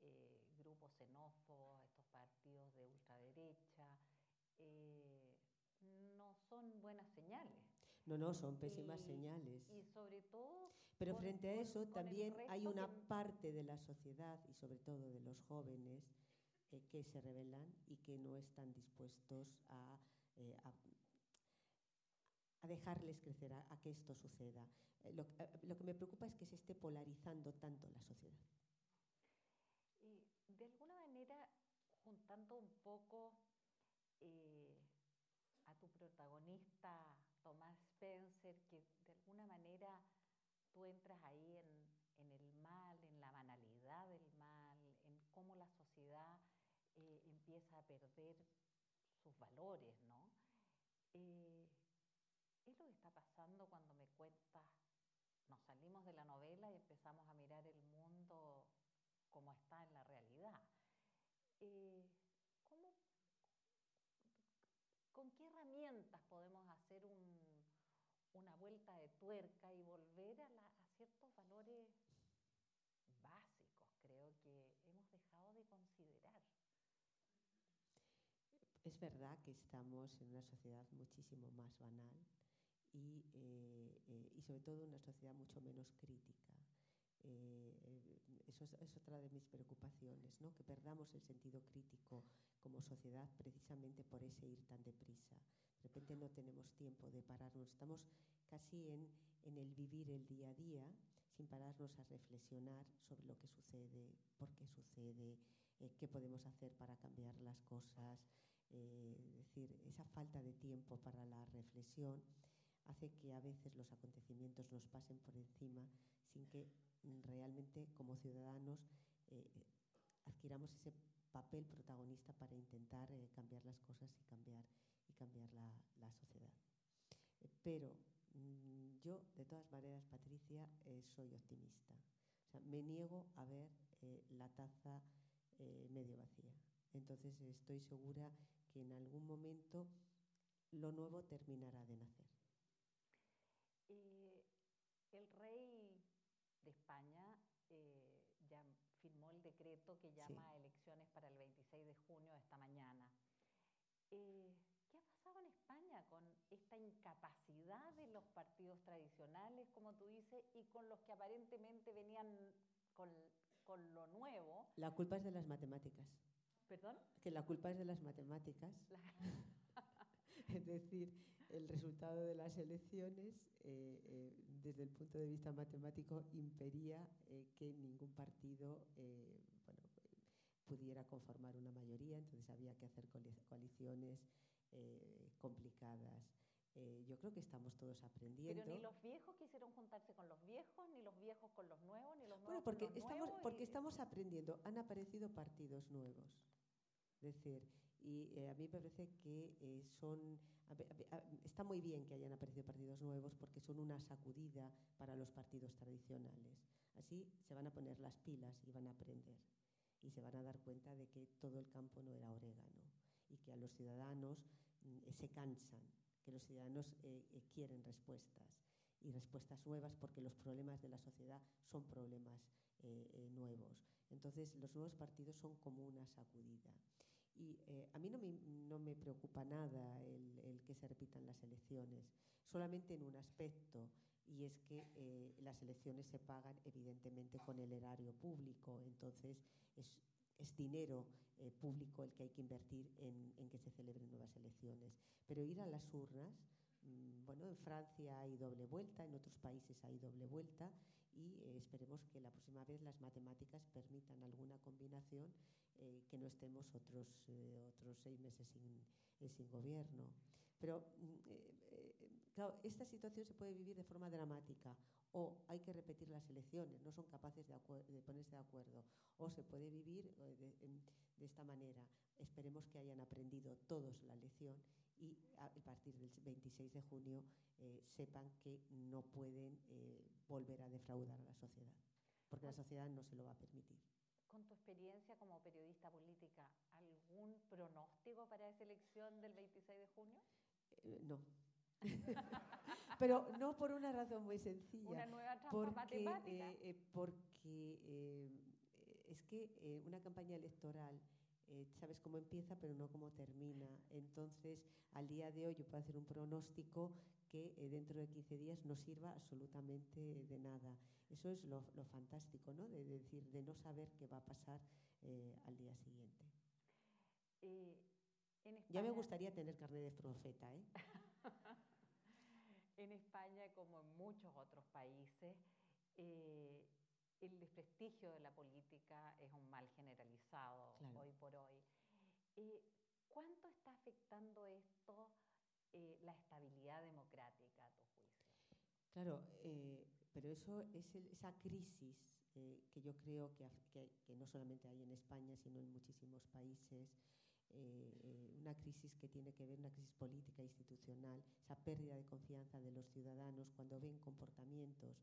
eh, grupos xenófobos, estos partidos de ultraderecha, eh, no son buenas señales. No, no, son pésimas y, señales. Y sobre todo... Pero con, frente a eso con, también hay una que... parte de la sociedad y sobre todo de los jóvenes eh, que se rebelan y que no están dispuestos a, eh, a, a, dejarles crecer, a, a que esto suceda. Eh, lo, eh, lo, que me preocupa es que se esté polarizando tanto la sociedad. Y de alguna manera, juntando un poco eh, a tu protagonista Tomás Spencer, que de alguna manera tú entras ahí en, en el mal, en la banalidad del mal, en cómo la sociedad eh, empieza a perder sus valores, ¿no? Eh, es lo que está cuando me cuentas, nos salimos de la novela y empezamos a mirar el mundo como está en la realidad. Eh, ¿cómo, ¿Con qué herramientas podemos hacer un, una vuelta de tuerca y volver a, la, a ciertos valores básicos, creo que hemos dejado de considerar? Es verdad que estamos en una sociedad muchísimo más banal y, eh, eh, y sobre todo una sociedad mucho menos crítica. Eh, eso es, es, otra de mis preocupaciones, ¿no? que perdamos el sentido crítico como sociedad precisamente por ese ir tan deprisa. De repente no tenemos tiempo de pararnos, estamos casi en, en el vivir el día a día sin pararnos a reflexionar sobre lo que sucede, por qué sucede, eh, qué podemos hacer para cambiar las cosas. Eh, es decir, esa falta de tiempo para la reflexión hace que a veces los acontecimientos nos pasen por encima sin que realmente como ciudadanos eh, adquiramos ese papel protagonista para intentar eh, cambiar las cosas y cambiar, y cambiar la, la sociedad. Eh, pero mmm, yo, de todas maneras, Patricia, soy optimista. O sea, me niego a ver la taza medio vacía. Entonces estoy segura que en algún momento lo nuevo terminará de nacer. El rey de España eh, ya firmó el decreto que llama a elecciones para el 26 de junio de esta mañana. Eh, ¿Qué ha pasado en España con esta incapacidad de los partidos tradicionales, como tú dices, y con los que aparentemente venían con, con lo nuevo? La culpa es de las matemáticas. ¿Perdón? Que la culpa es de las matemáticas. es decir, el resultado de las elecciones, eh, eh, desde el punto de vista matemático, impería eh, que ningún partido bueno, pudiera conformar una mayoría, entonces había que hacer coaliciones complicadas. yo creo que estamos todos aprendiendo. Pero ni los viejos quisieron juntarse con los viejos, ni los viejos con los nuevos, ni los nuevos bueno, porque con los estamos, nuevos. Porque estamos aprendiendo. Han aparecido partidos nuevos. Es decir, y a mí me parece que son está muy bien que hayan aparecido partidos nuevos porque son una sacudida para los partidos tradicionales. Así se van a poner las pilas y van a aprender. Y se van a dar cuenta de que todo el campo no era orégano y que a los ciudadanos mm, se cansan, que los ciudadanos eh, eh, quieren respuestas y respuestas nuevas porque los problemas de la sociedad son problemas eh, nuevos. Entonces los nuevos partidos son como una sacudida. Y eh, a mí no me, no me preocupa nada el, el, que se repitan las elecciones, solamente en un aspecto, y es que eh, las elecciones se pagan evidentemente con el erario público, entonces es, dinero eh, público el que hay que invertir en, en, que se celebren nuevas elecciones. Pero ir a las urnas, mmm, bueno, en Francia hay doble vuelta, en otros países hay doble vuelta, y eh, esperemos que la próxima vez las matemáticas permitan alguna combinación eh, que no estemos otros, eh, otros seis meses sin, eh, sin gobierno. Pero, mm, claro, esta situación se puede vivir de forma dramática o hay que repetir las elecciones, no son capaces de, de ponerse de acuerdo, o se puede vivir de, de, esta manera. Esperemos que hayan aprendido todos la lección y a partir del 26 de junio sepan que no pueden volver a defraudar a la sociedad, porque la sociedad no se lo va a permitir con tu experiencia como periodista política, ¿algún pronóstico para esa elección del 26 de junio? Eh, no. Pero no por una razón muy sencilla. Una nueva trampa porque, matemática. Eh, eh, porque eh, es que eh, una campaña electoral, eh, sabes cómo empieza, pero no cómo termina. Entonces, al día de hoy yo puedo hacer un pronóstico que eh, dentro de 15 días no sirva absolutamente de nada. Eso es lo, lo fantástico, ¿no? De, de, decir, de no saber qué va a pasar eh, al día siguiente. Eh, en España, ya me gustaría tener carne de profeta, ¿eh? en España, como en muchos otros países, eh, el desprestigio de la política es un mal generalizado claro. hoy por hoy. Eh, ¿Cuánto está afectando esto eh, la estabilidad democrática, a tu juicio? Claro, eh, pero eso es el, esa crisis eh, que yo creo que, que, que, no solamente hay en España, sino en muchísimos países, eh, eh, una crisis que tiene que ver, una crisis política institucional, esa pérdida de confianza de los ciudadanos cuando ven comportamientos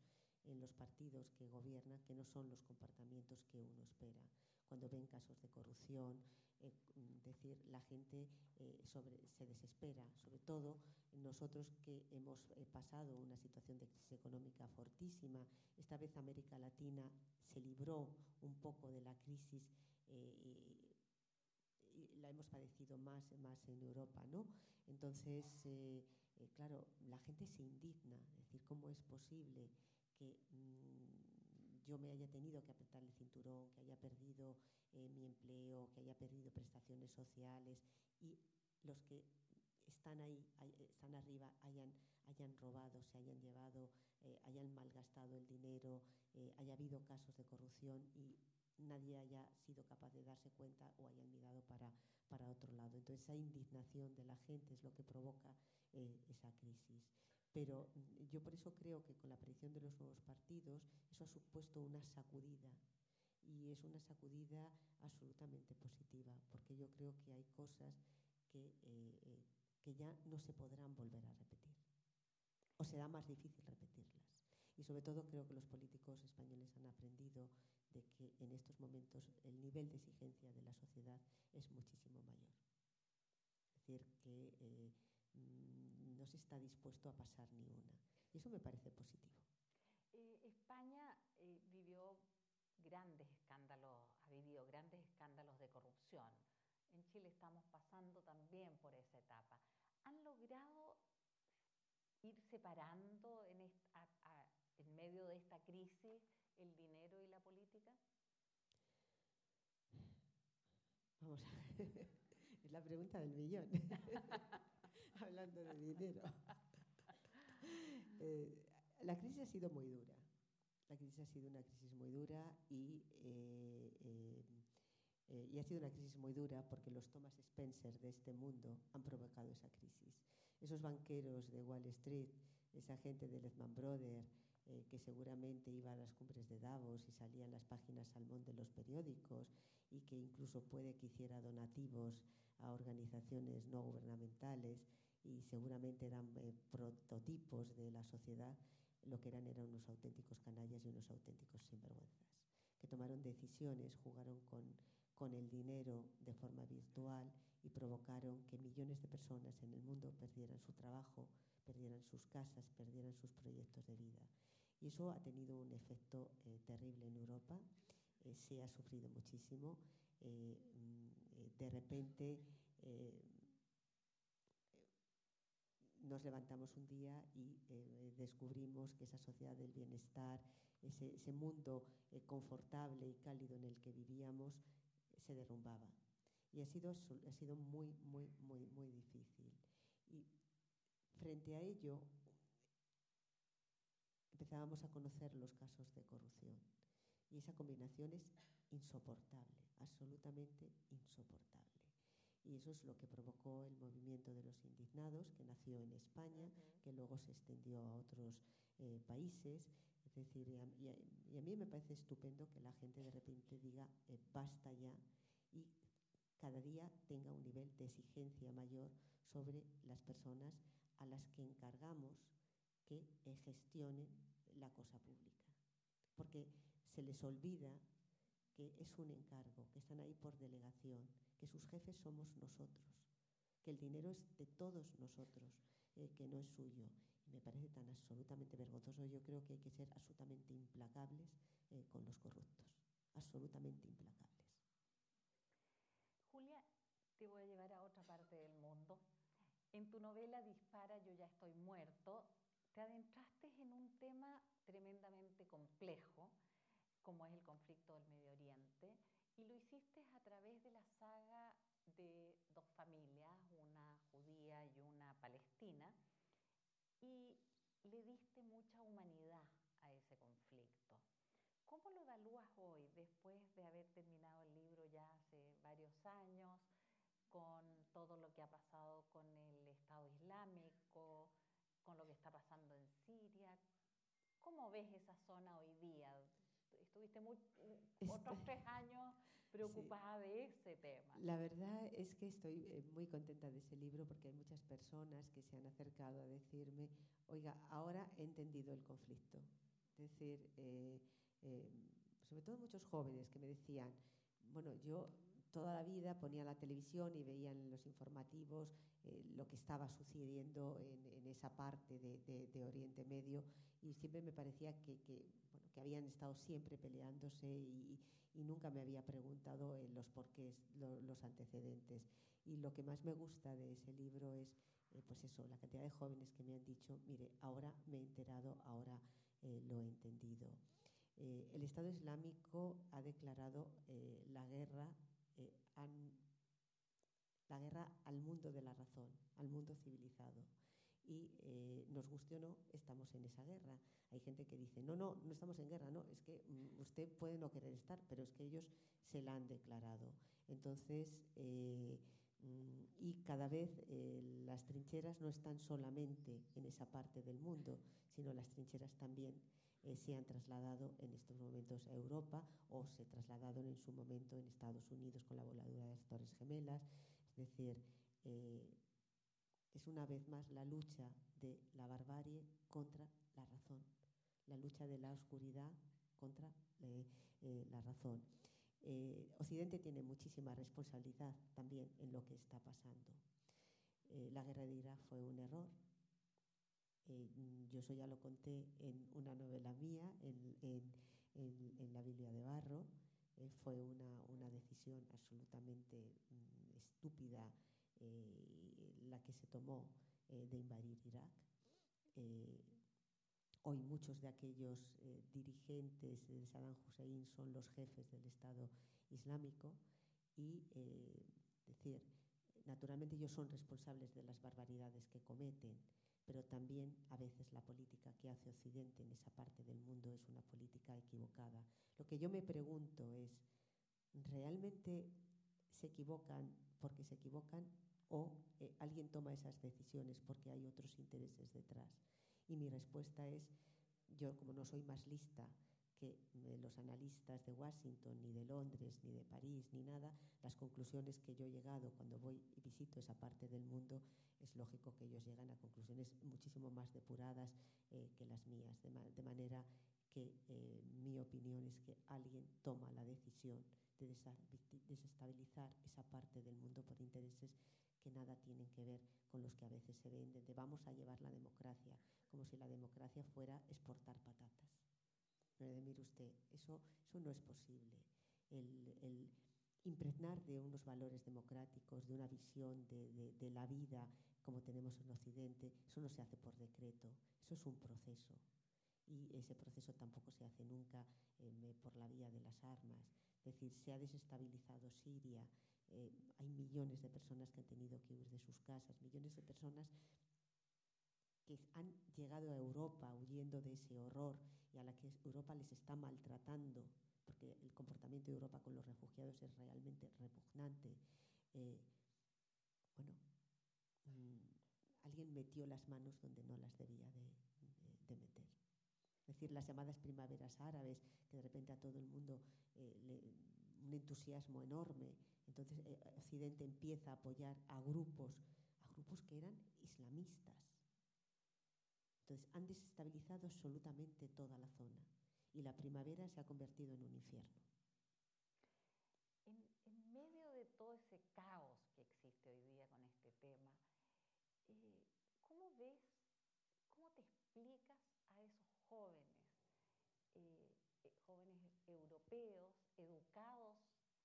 en los partidos que gobiernan que no son los comportamientos que uno espera. Cuando ven casos de corrupción, eh, decir, la gente eh, sobre, se desespera, sobre todo nosotros que hemos eh, pasado una situación de crisis económica fortísima. Esta vez América Latina se libró un poco de la crisis y, la hemos padecido más, más en Europa, ¿no? Entonces, claro, la gente se indigna, decir, ¿cómo es posible que mmm, yo me haya tenido que apretar el cinturón, que haya perdido eh, mi empleo, que haya perdido prestaciones sociales y los que están ahí, hay, están arriba, hayan, hayan robado, se hayan llevado, eh, hayan malgastado el dinero, eh, haya habido casos de corrupción y nadie haya sido capaz de darse cuenta o hayan mirado para, para otro lado. Entonces, esa indignación de la gente es lo que provoca eh, esa crisis. Pero mm, yo por eso creo que con la aparición de los nuevos partidos, eso ha supuesto una sacudida. Y es una sacudida absolutamente positiva, porque yo creo que hay cosas que, eh, eh, que ya no se podrán volver a repetir. O será más difícil repetirlas. Y sobre todo creo que los políticos españoles han aprendido de que en estos momentos el nivel de exigencia de la sociedad es muchísimo mayor. Es decir, que eh, no se está dispuesto a pasar ni una. Y eso me parece positivo. Eh, España eh, vivió grandes escándalos, ha vivido grandes escándalos de corrupción. En Chile estamos pasando también por esa etapa. ¿Han logrado ir separando en, esta, a, a, en medio de esta crisis el dinero y la política? Vamos a ver. Es la pregunta del millón. Hablando de dinero. Eh, la crisis ha sido muy dura. La crisis ha sido una crisis muy dura y, eh, eh, eh, y ha sido una crisis muy dura porque los Thomas Spencer de este mundo han provocado esa crisis. Esos banqueros de Wall Street, esa gente de Lehman Brothers, eh, que seguramente iba a las cumbres de Davos y salía en las páginas salmón de los periódicos y que incluso puede que hiciera donativos a organizaciones no gubernamentales y seguramente eran eh, prototipos de la sociedad, lo que eran eran unos auténticos canallas y unos auténticos sinvergüenzas, que tomaron decisiones, jugaron con, con el dinero de forma virtual y provocaron que millones de personas en el mundo perdieran su trabajo, perdieran sus casas, perdieran sus proyectos de vida. Y eso ha tenido un efecto eh, terrible en Europa, eh, se ha sufrido muchísimo. Eh, mm, eh de repente eh, nos levantamos un día y eh, descubrimos que esa sociedad del bienestar, ese, mundo eh, confortable y cálido en el que vivíamos, se derrumbaba. Y ha sido, ha sido muy, muy, muy, muy difícil. Y frente a ello, empezábamos a conocer los casos de corrupción. Y esa combinación es insoportable, absolutamente insoportable. Y eso es lo que provocó el movimiento de los indignados, que nació en España, uh -huh. que luego se extendió a otros eh, países. Es decir, y a, y, a, y a, mí me parece estupendo que la gente de repente diga eh, basta ya y cada día tenga un nivel de exigencia mayor sobre las personas a las que encargamos que eh, gestionen la cosa pública. Porque se les olvida que es un encargo, que están ahí por delegación, que sus jefes somos nosotros, que el dinero es de todos nosotros, eh, que no es suyo. Me parece tan absolutamente vergonzoso. Yo creo que hay que ser absolutamente implacables eh, con los corruptos, absolutamente implacables. Julia, te voy a llevar a otra parte del mundo. En tu novela Dispara, yo ya estoy muerto, te adentraste en un tema tremendamente complejo, como es el conflicto del Medio Oriente, y lo hiciste a través de la saga de dos familias, una judía y una palestina, y le diste mucha humanidad a ese conflicto. ¿Cómo lo evalúas hoy, después de haber terminado el libro ya hace varios años, con todo lo que ha pasado con el Estado Islámico, con lo que está pasando en Siria? ¿Cómo ves esa zona hoy día? Estuviste muy, otros tres años preocupada sí. de ese tema. La verdad es que estoy eh, muy contenta de ese libro porque hay muchas personas que se han acercado a decirme, oiga, ahora he entendido el conflicto. Es decir, eh, eh, sobre todo muchos jóvenes que me decían, bueno, yo toda la vida ponía la televisión y veían los informativos eh, lo que estaba sucediendo en, en esa parte de, de, de, Oriente Medio y siempre me parecía que, que, que habían estado siempre peleándose y, nunca me había preguntado eh, los porqués, lo, los antecedentes. Y lo que más me gusta de ese libro es, eh, pues eso, la cantidad de jóvenes que me han dicho, mire, ahora me he enterado, ahora eh, lo he entendido. El Estado Islámico ha declarado la guerra la guerra al mundo de la razón, al mundo civilizado. Y eh, nos guste o no, estamos en esa guerra. Hay gente que dice, no, no, no estamos en guerra, no, es que mm, usted puede no querer estar, pero es que ellos se la han declarado. Entonces, eh, mm, y cada vez eh, las trincheras no están solamente en esa parte del mundo, sino las trincheras también eh, se han trasladado en estos momentos a Europa o se trasladaron en su momento en Estados Unidos con la voladura de las Torres Gemelas. Es decir, es una vez más la lucha de la barbarie contra la razón, la lucha de la oscuridad contra eh, eh, la razón. Eh, Occidente tiene muchísima responsabilidad también en lo que está pasando. la guerra de Irak fue un error, yo eso ya lo conté en una novela mía, en, La Biblia de Barro. Fue una, una, decisión absolutamente mm, estúpida eh, la que se tomó de invadir Irak. hoy muchos de aquellos dirigentes de Saddam Hussein son los jefes del Estado Islámico y decir, naturalmente ellos son responsables de las barbaridades que cometen, pero también a veces la política que hace Occidente en esa parte del mundo es una política equivocada. Lo que yo me pregunto es, ¿realmente se equivocan porque se equivocan o eh, alguien toma esas decisiones porque hay otros intereses detrás? Y mi respuesta es, yo como no soy más lista que eh, los analistas de Washington, ni de Londres, ni de París, ni nada, las conclusiones que yo he llegado cuando voy y visito esa parte del mundo, es lógico que ellos llegan a conclusiones muchísimo más depuradas eh, que las mías, de, manera que eh, mi opinión es que alguien toma la decisión de desestabilizar esa parte del mundo por intereses que nada tienen que ver con los que a veces se venden, de vamos a llevar la democracia, como si la democracia fuera exportar patatas. Pero mire usted, eso, eso no es posible. El, el, impregnar de unos valores democráticos, de una visión de, de, de, la vida como tenemos en Occidente, eso no se hace por decreto, eso es un proceso. Y ese proceso tampoco se hace nunca eh, por la vía de las armas. Es decir, se ha desestabilizado Siria, eh, hay millones de personas que han tenido que huir de sus casas, millones de personas que han llegado a Europa huyendo de ese horror y a la que Europa les está maltratando, porque el comportamiento de Europa con los refugiados es realmente repugnante. Eh, bueno, mmm, alguien metió las manos donde no las debía de. Es decir, las llamadas primaveras árabes, que de repente a todo el mundo eh, le, un entusiasmo enorme. Entonces eh, Occidente empieza a apoyar a grupos, a grupos que eran islamistas entonces, han desestabilizado absolutamente toda la zona y la primavera se ha convertido en un infierno. En, medio de todo ese caos que existe hoy día con este tema, eh, ¿cómo ves, cómo te explicas jóvenes, eh, eh, jóvenes europeos, educados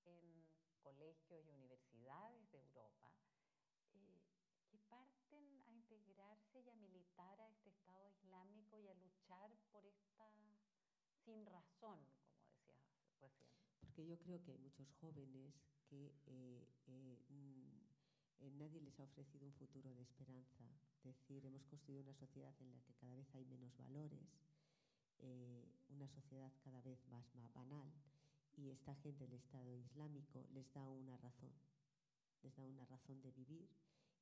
en colegios y universidades de Europa, eh, que parten a integrarse y a militar a este Estado Islámico y a luchar por esta sin razón, como decías recién. Porque yo creo que hay muchos jóvenes que eh, eh, eh, nadie les ha ofrecido un futuro de esperanza. Es decir, hemos construido una sociedad en la que cada vez hay menos valores, eh, una sociedad cada vez más, más banal, y esta gente del Estado Islámico les da una razón, les da una razón de vivir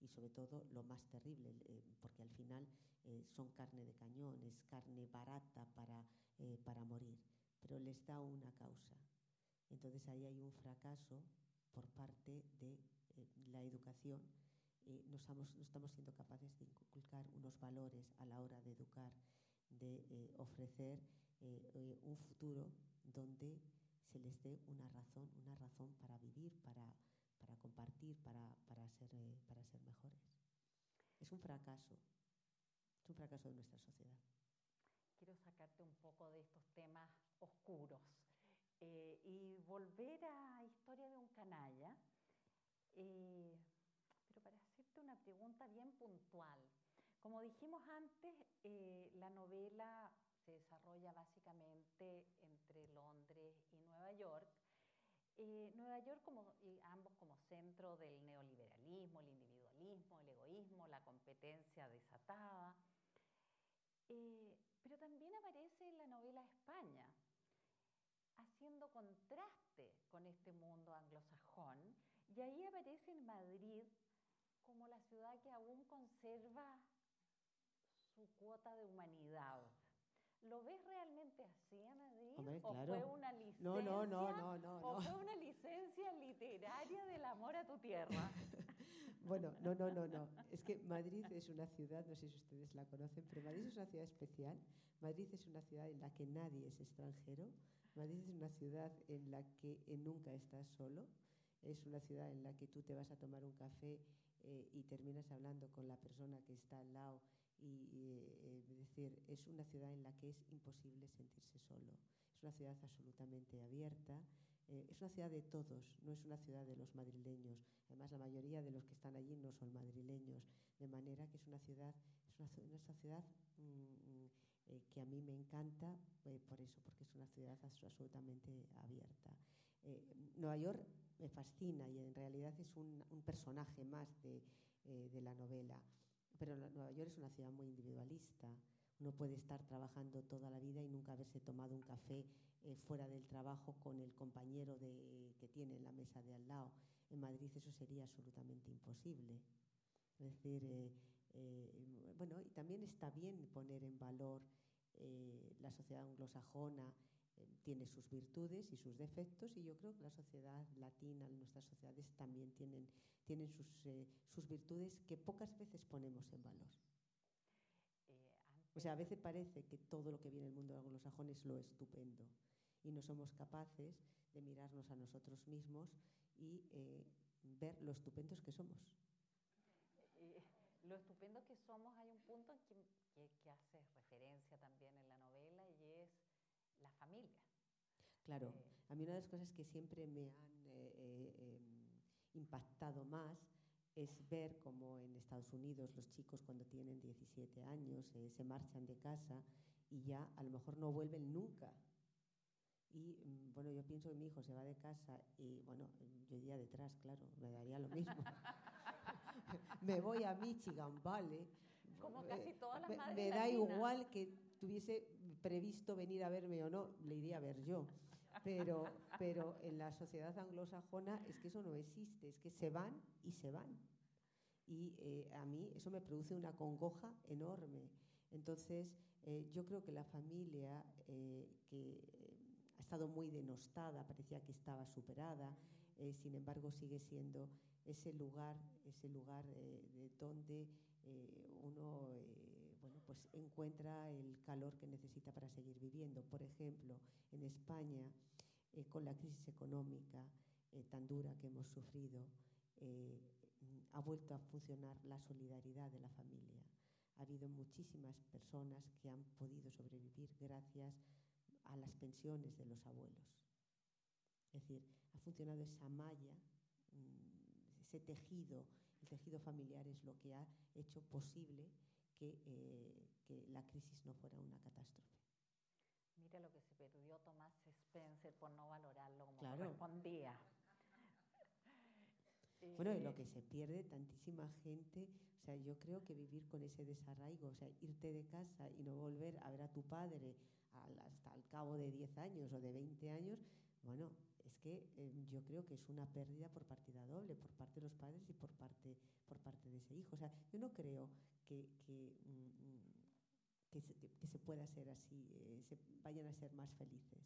y sobre todo lo más terrible, eh, porque al final eh, son carne de cañón, es carne barata para, eh, para morir, pero les da una causa. Entonces ahí hay un fracaso por parte de eh, la educación. Eh, no, estamos, no estamos siendo capaces de inculcar unos valores a la hora de educar, de eh, ofrecer un futuro donde se les dé una razón, una razón para vivir, para, para compartir, para, para, ser, eh, para ser mejores. Es un fracaso, es un fracaso de nuestra sociedad. Quiero sacarte un poco de estos temas oscuros eh, y volver a Historia de un canalla, eh, pero para hacerte una pregunta bien puntual. Como dijimos antes, eh, la novela se desarrolla básicamente entre Londres y Nueva York, eh, Nueva York, como, ambos como centro del neoliberalismo, el individualismo, el egoísmo, la competencia desatada. Eh, pero también aparece en la novela España, haciendo contraste con este mundo anglosajón, y ahí aparece en Madrid como la ciudad que aún conserva cuota de humanidad. ¿Lo ves realmente así, Madrid? Hombre, ¿O claro. fue una licencia? No, no, no, no, no. ¿O fue una licencia literaria del amor a tu tierra? Bueno, no, no, no, no. Es que Madrid es una ciudad, no sé si ustedes la conocen, pero Madrid es una ciudad especial. Madrid es una ciudad en la que nadie es extranjero. Madrid es una ciudad en la que nunca estás solo. Es una ciudad en la que tú te vas a tomar un café eh, y terminas hablando con la persona que está al lado Y eh, es decir, es una ciudad en la que es imposible sentirse solo. Es una ciudad absolutamente abierta. Eh, es una ciudad de todos, no es una ciudad de los madrileños. Además, la mayoría de los que están allí no son madrileños. De manera que es una ciudad, es una, ciudad mmm, eh, que a mí me encanta por eso, porque es una ciudad absolutamente abierta. Nueva York me fascina y en realidad es un, un personaje más de, de, la novela, pero Nueva York es una ciudad muy individualista. Uno puede estar trabajando toda la vida y nunca haberse tomado un café eh, fuera del trabajo con el compañero de, que tiene en la mesa de al lado. En Madrid eso sería absolutamente imposible. Es decir, eh, eh, bueno, y también está bien poner en valor eh, la sociedad anglosajona, tiene sus virtudes y sus defectos, y yo creo que la sociedad latina, nuestras sociedades también tienen, tienen sus, eh, sus virtudes que pocas veces ponemos en valor. O sea, a veces parece que todo lo que viene del mundo anglosajón es lo estupendo y no somos capaces de mirarnos a nosotros mismos y eh, ver lo estupendos que somos lo estupendo que somos, hay un punto en que, que, que hace referencia también en la novela y es la familia. Claro, eh, a mí una de las cosas que siempre me han eh, eh, impactado más es ver cómo en Estados Unidos los chicos cuando tienen 17 años se marchan de casa y ya a lo mejor no vuelven nunca. Y mm, bueno, yo pienso que mi hijo se va de casa y bueno, yo iría detrás, claro, me daría lo mismo. me voy a Michigan, vale. Como casi todas las madres. Me, me da igual que tuviese previsto venir a verme o no, le iría a ver yo. Pero, pero en la sociedad anglosajona es que eso no existe, es que se van y se van. Y eh, a mí eso me produce una congoja enorme. Entonces, eh, yo creo que la familia eh, que ha estado muy denostada, parecía que estaba superada, sin embargo sigue siendo ese lugar, ese lugar de donde uno pues encuentra el calor que necesita para seguir viviendo. Por ejemplo, en España, eh, con la crisis económica eh, tan dura que hemos sufrido, eh, ha vuelto a funcionar la solidaridad de la familia. Ha habido muchísimas personas que han podido sobrevivir gracias a las pensiones de los abuelos. Es decir, ha funcionado esa malla ese tejido, el tejido familiar es lo que ha hecho posible que, eh, que la crisis no fuera una catástrofe. Mira lo que se perdió Tomás Spencer por no valorarlo como claro. correspondía. Bueno, y lo que se pierde tantísima gente, o sea, yo creo que vivir con ese desarraigo, o sea, irte de casa y no volver a ver a tu padre al, hasta el cabo de 10 años o de 20 años, bueno, es que eh, yo creo que es una pérdida por partida doble, por parte de los padres y por parte, por parte de ese hijo. O sea, yo no creo que, que, mm, que, se, que se, pueda ser así, eh, se vayan a ser más felices,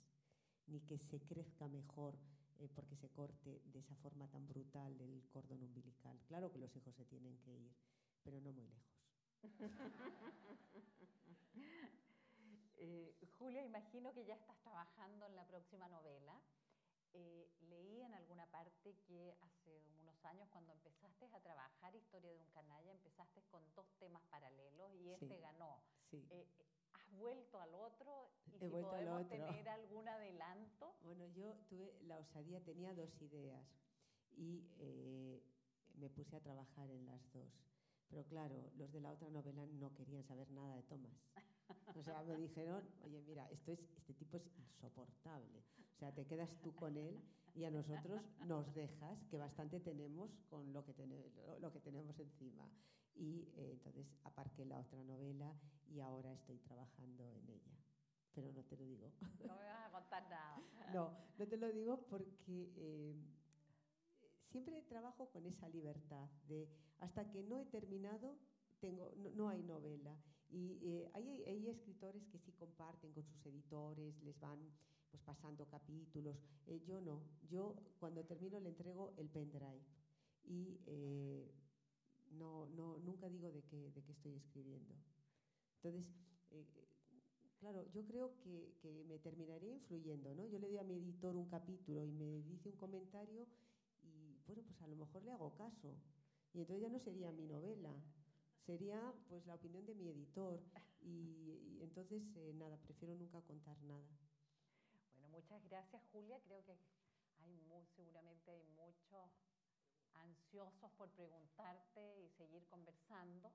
ni que se crezca mejor eh, porque se corte de esa forma tan brutal el cordón umbilical. Claro que los hijos se tienen que ir, pero no muy lejos. eh, Julia, imagino que ya estás trabajando en la próxima novela. Eh, leí en alguna parte que hace unos años cuando empezaste a trabajar Historia de un canalla, empezaste con dos temas paralelos y este sí, ganó. Sí. Eh, ¿Has vuelto al otro? ¿Y He si vuelto podemos al otro. tener algún adelanto? Bueno, yo tuve la osadía, tenía dos ideas y eh, me puse a trabajar en las dos. Pero claro, los de la otra novela no querían saber nada de Tomás. O sea, me dijeron, oye, mira, esto es, este tipo es insoportable. O sea, te quedas tú con él y a nosotros nos dejas, que bastante tenemos con lo que, ten lo que tenemos encima. Y eh, entonces aparqué la otra novela y ahora estoy trabajando en ella. Pero no te lo digo. No me vas a contar nada. No, no te lo digo porque eh, siempre trabajo con esa libertad de hasta que no he terminado, tengo, no, no hay novela. Y eh, hay, hay, escritores que sí comparten con sus editores, les van pues pasando capítulos. Eh, yo no, yo cuando termino le entrego el pendrive y eh, no, no, nunca digo de qué, de qué estoy escribiendo. Entonces, eh, claro, yo creo que, que, me terminaré influyendo, ¿no? Yo le doy a mi editor un capítulo y me dice un comentario y, bueno, pues a lo mejor le hago caso. Y entonces ya no sería mi novela, sería pues la opinión de mi editor y, y entonces eh, nada, prefiero nunca contar nada. Bueno, muchas gracias Julia. Creo que hay muy, seguramente hay muchos ansiosos por preguntarte y seguir conversando.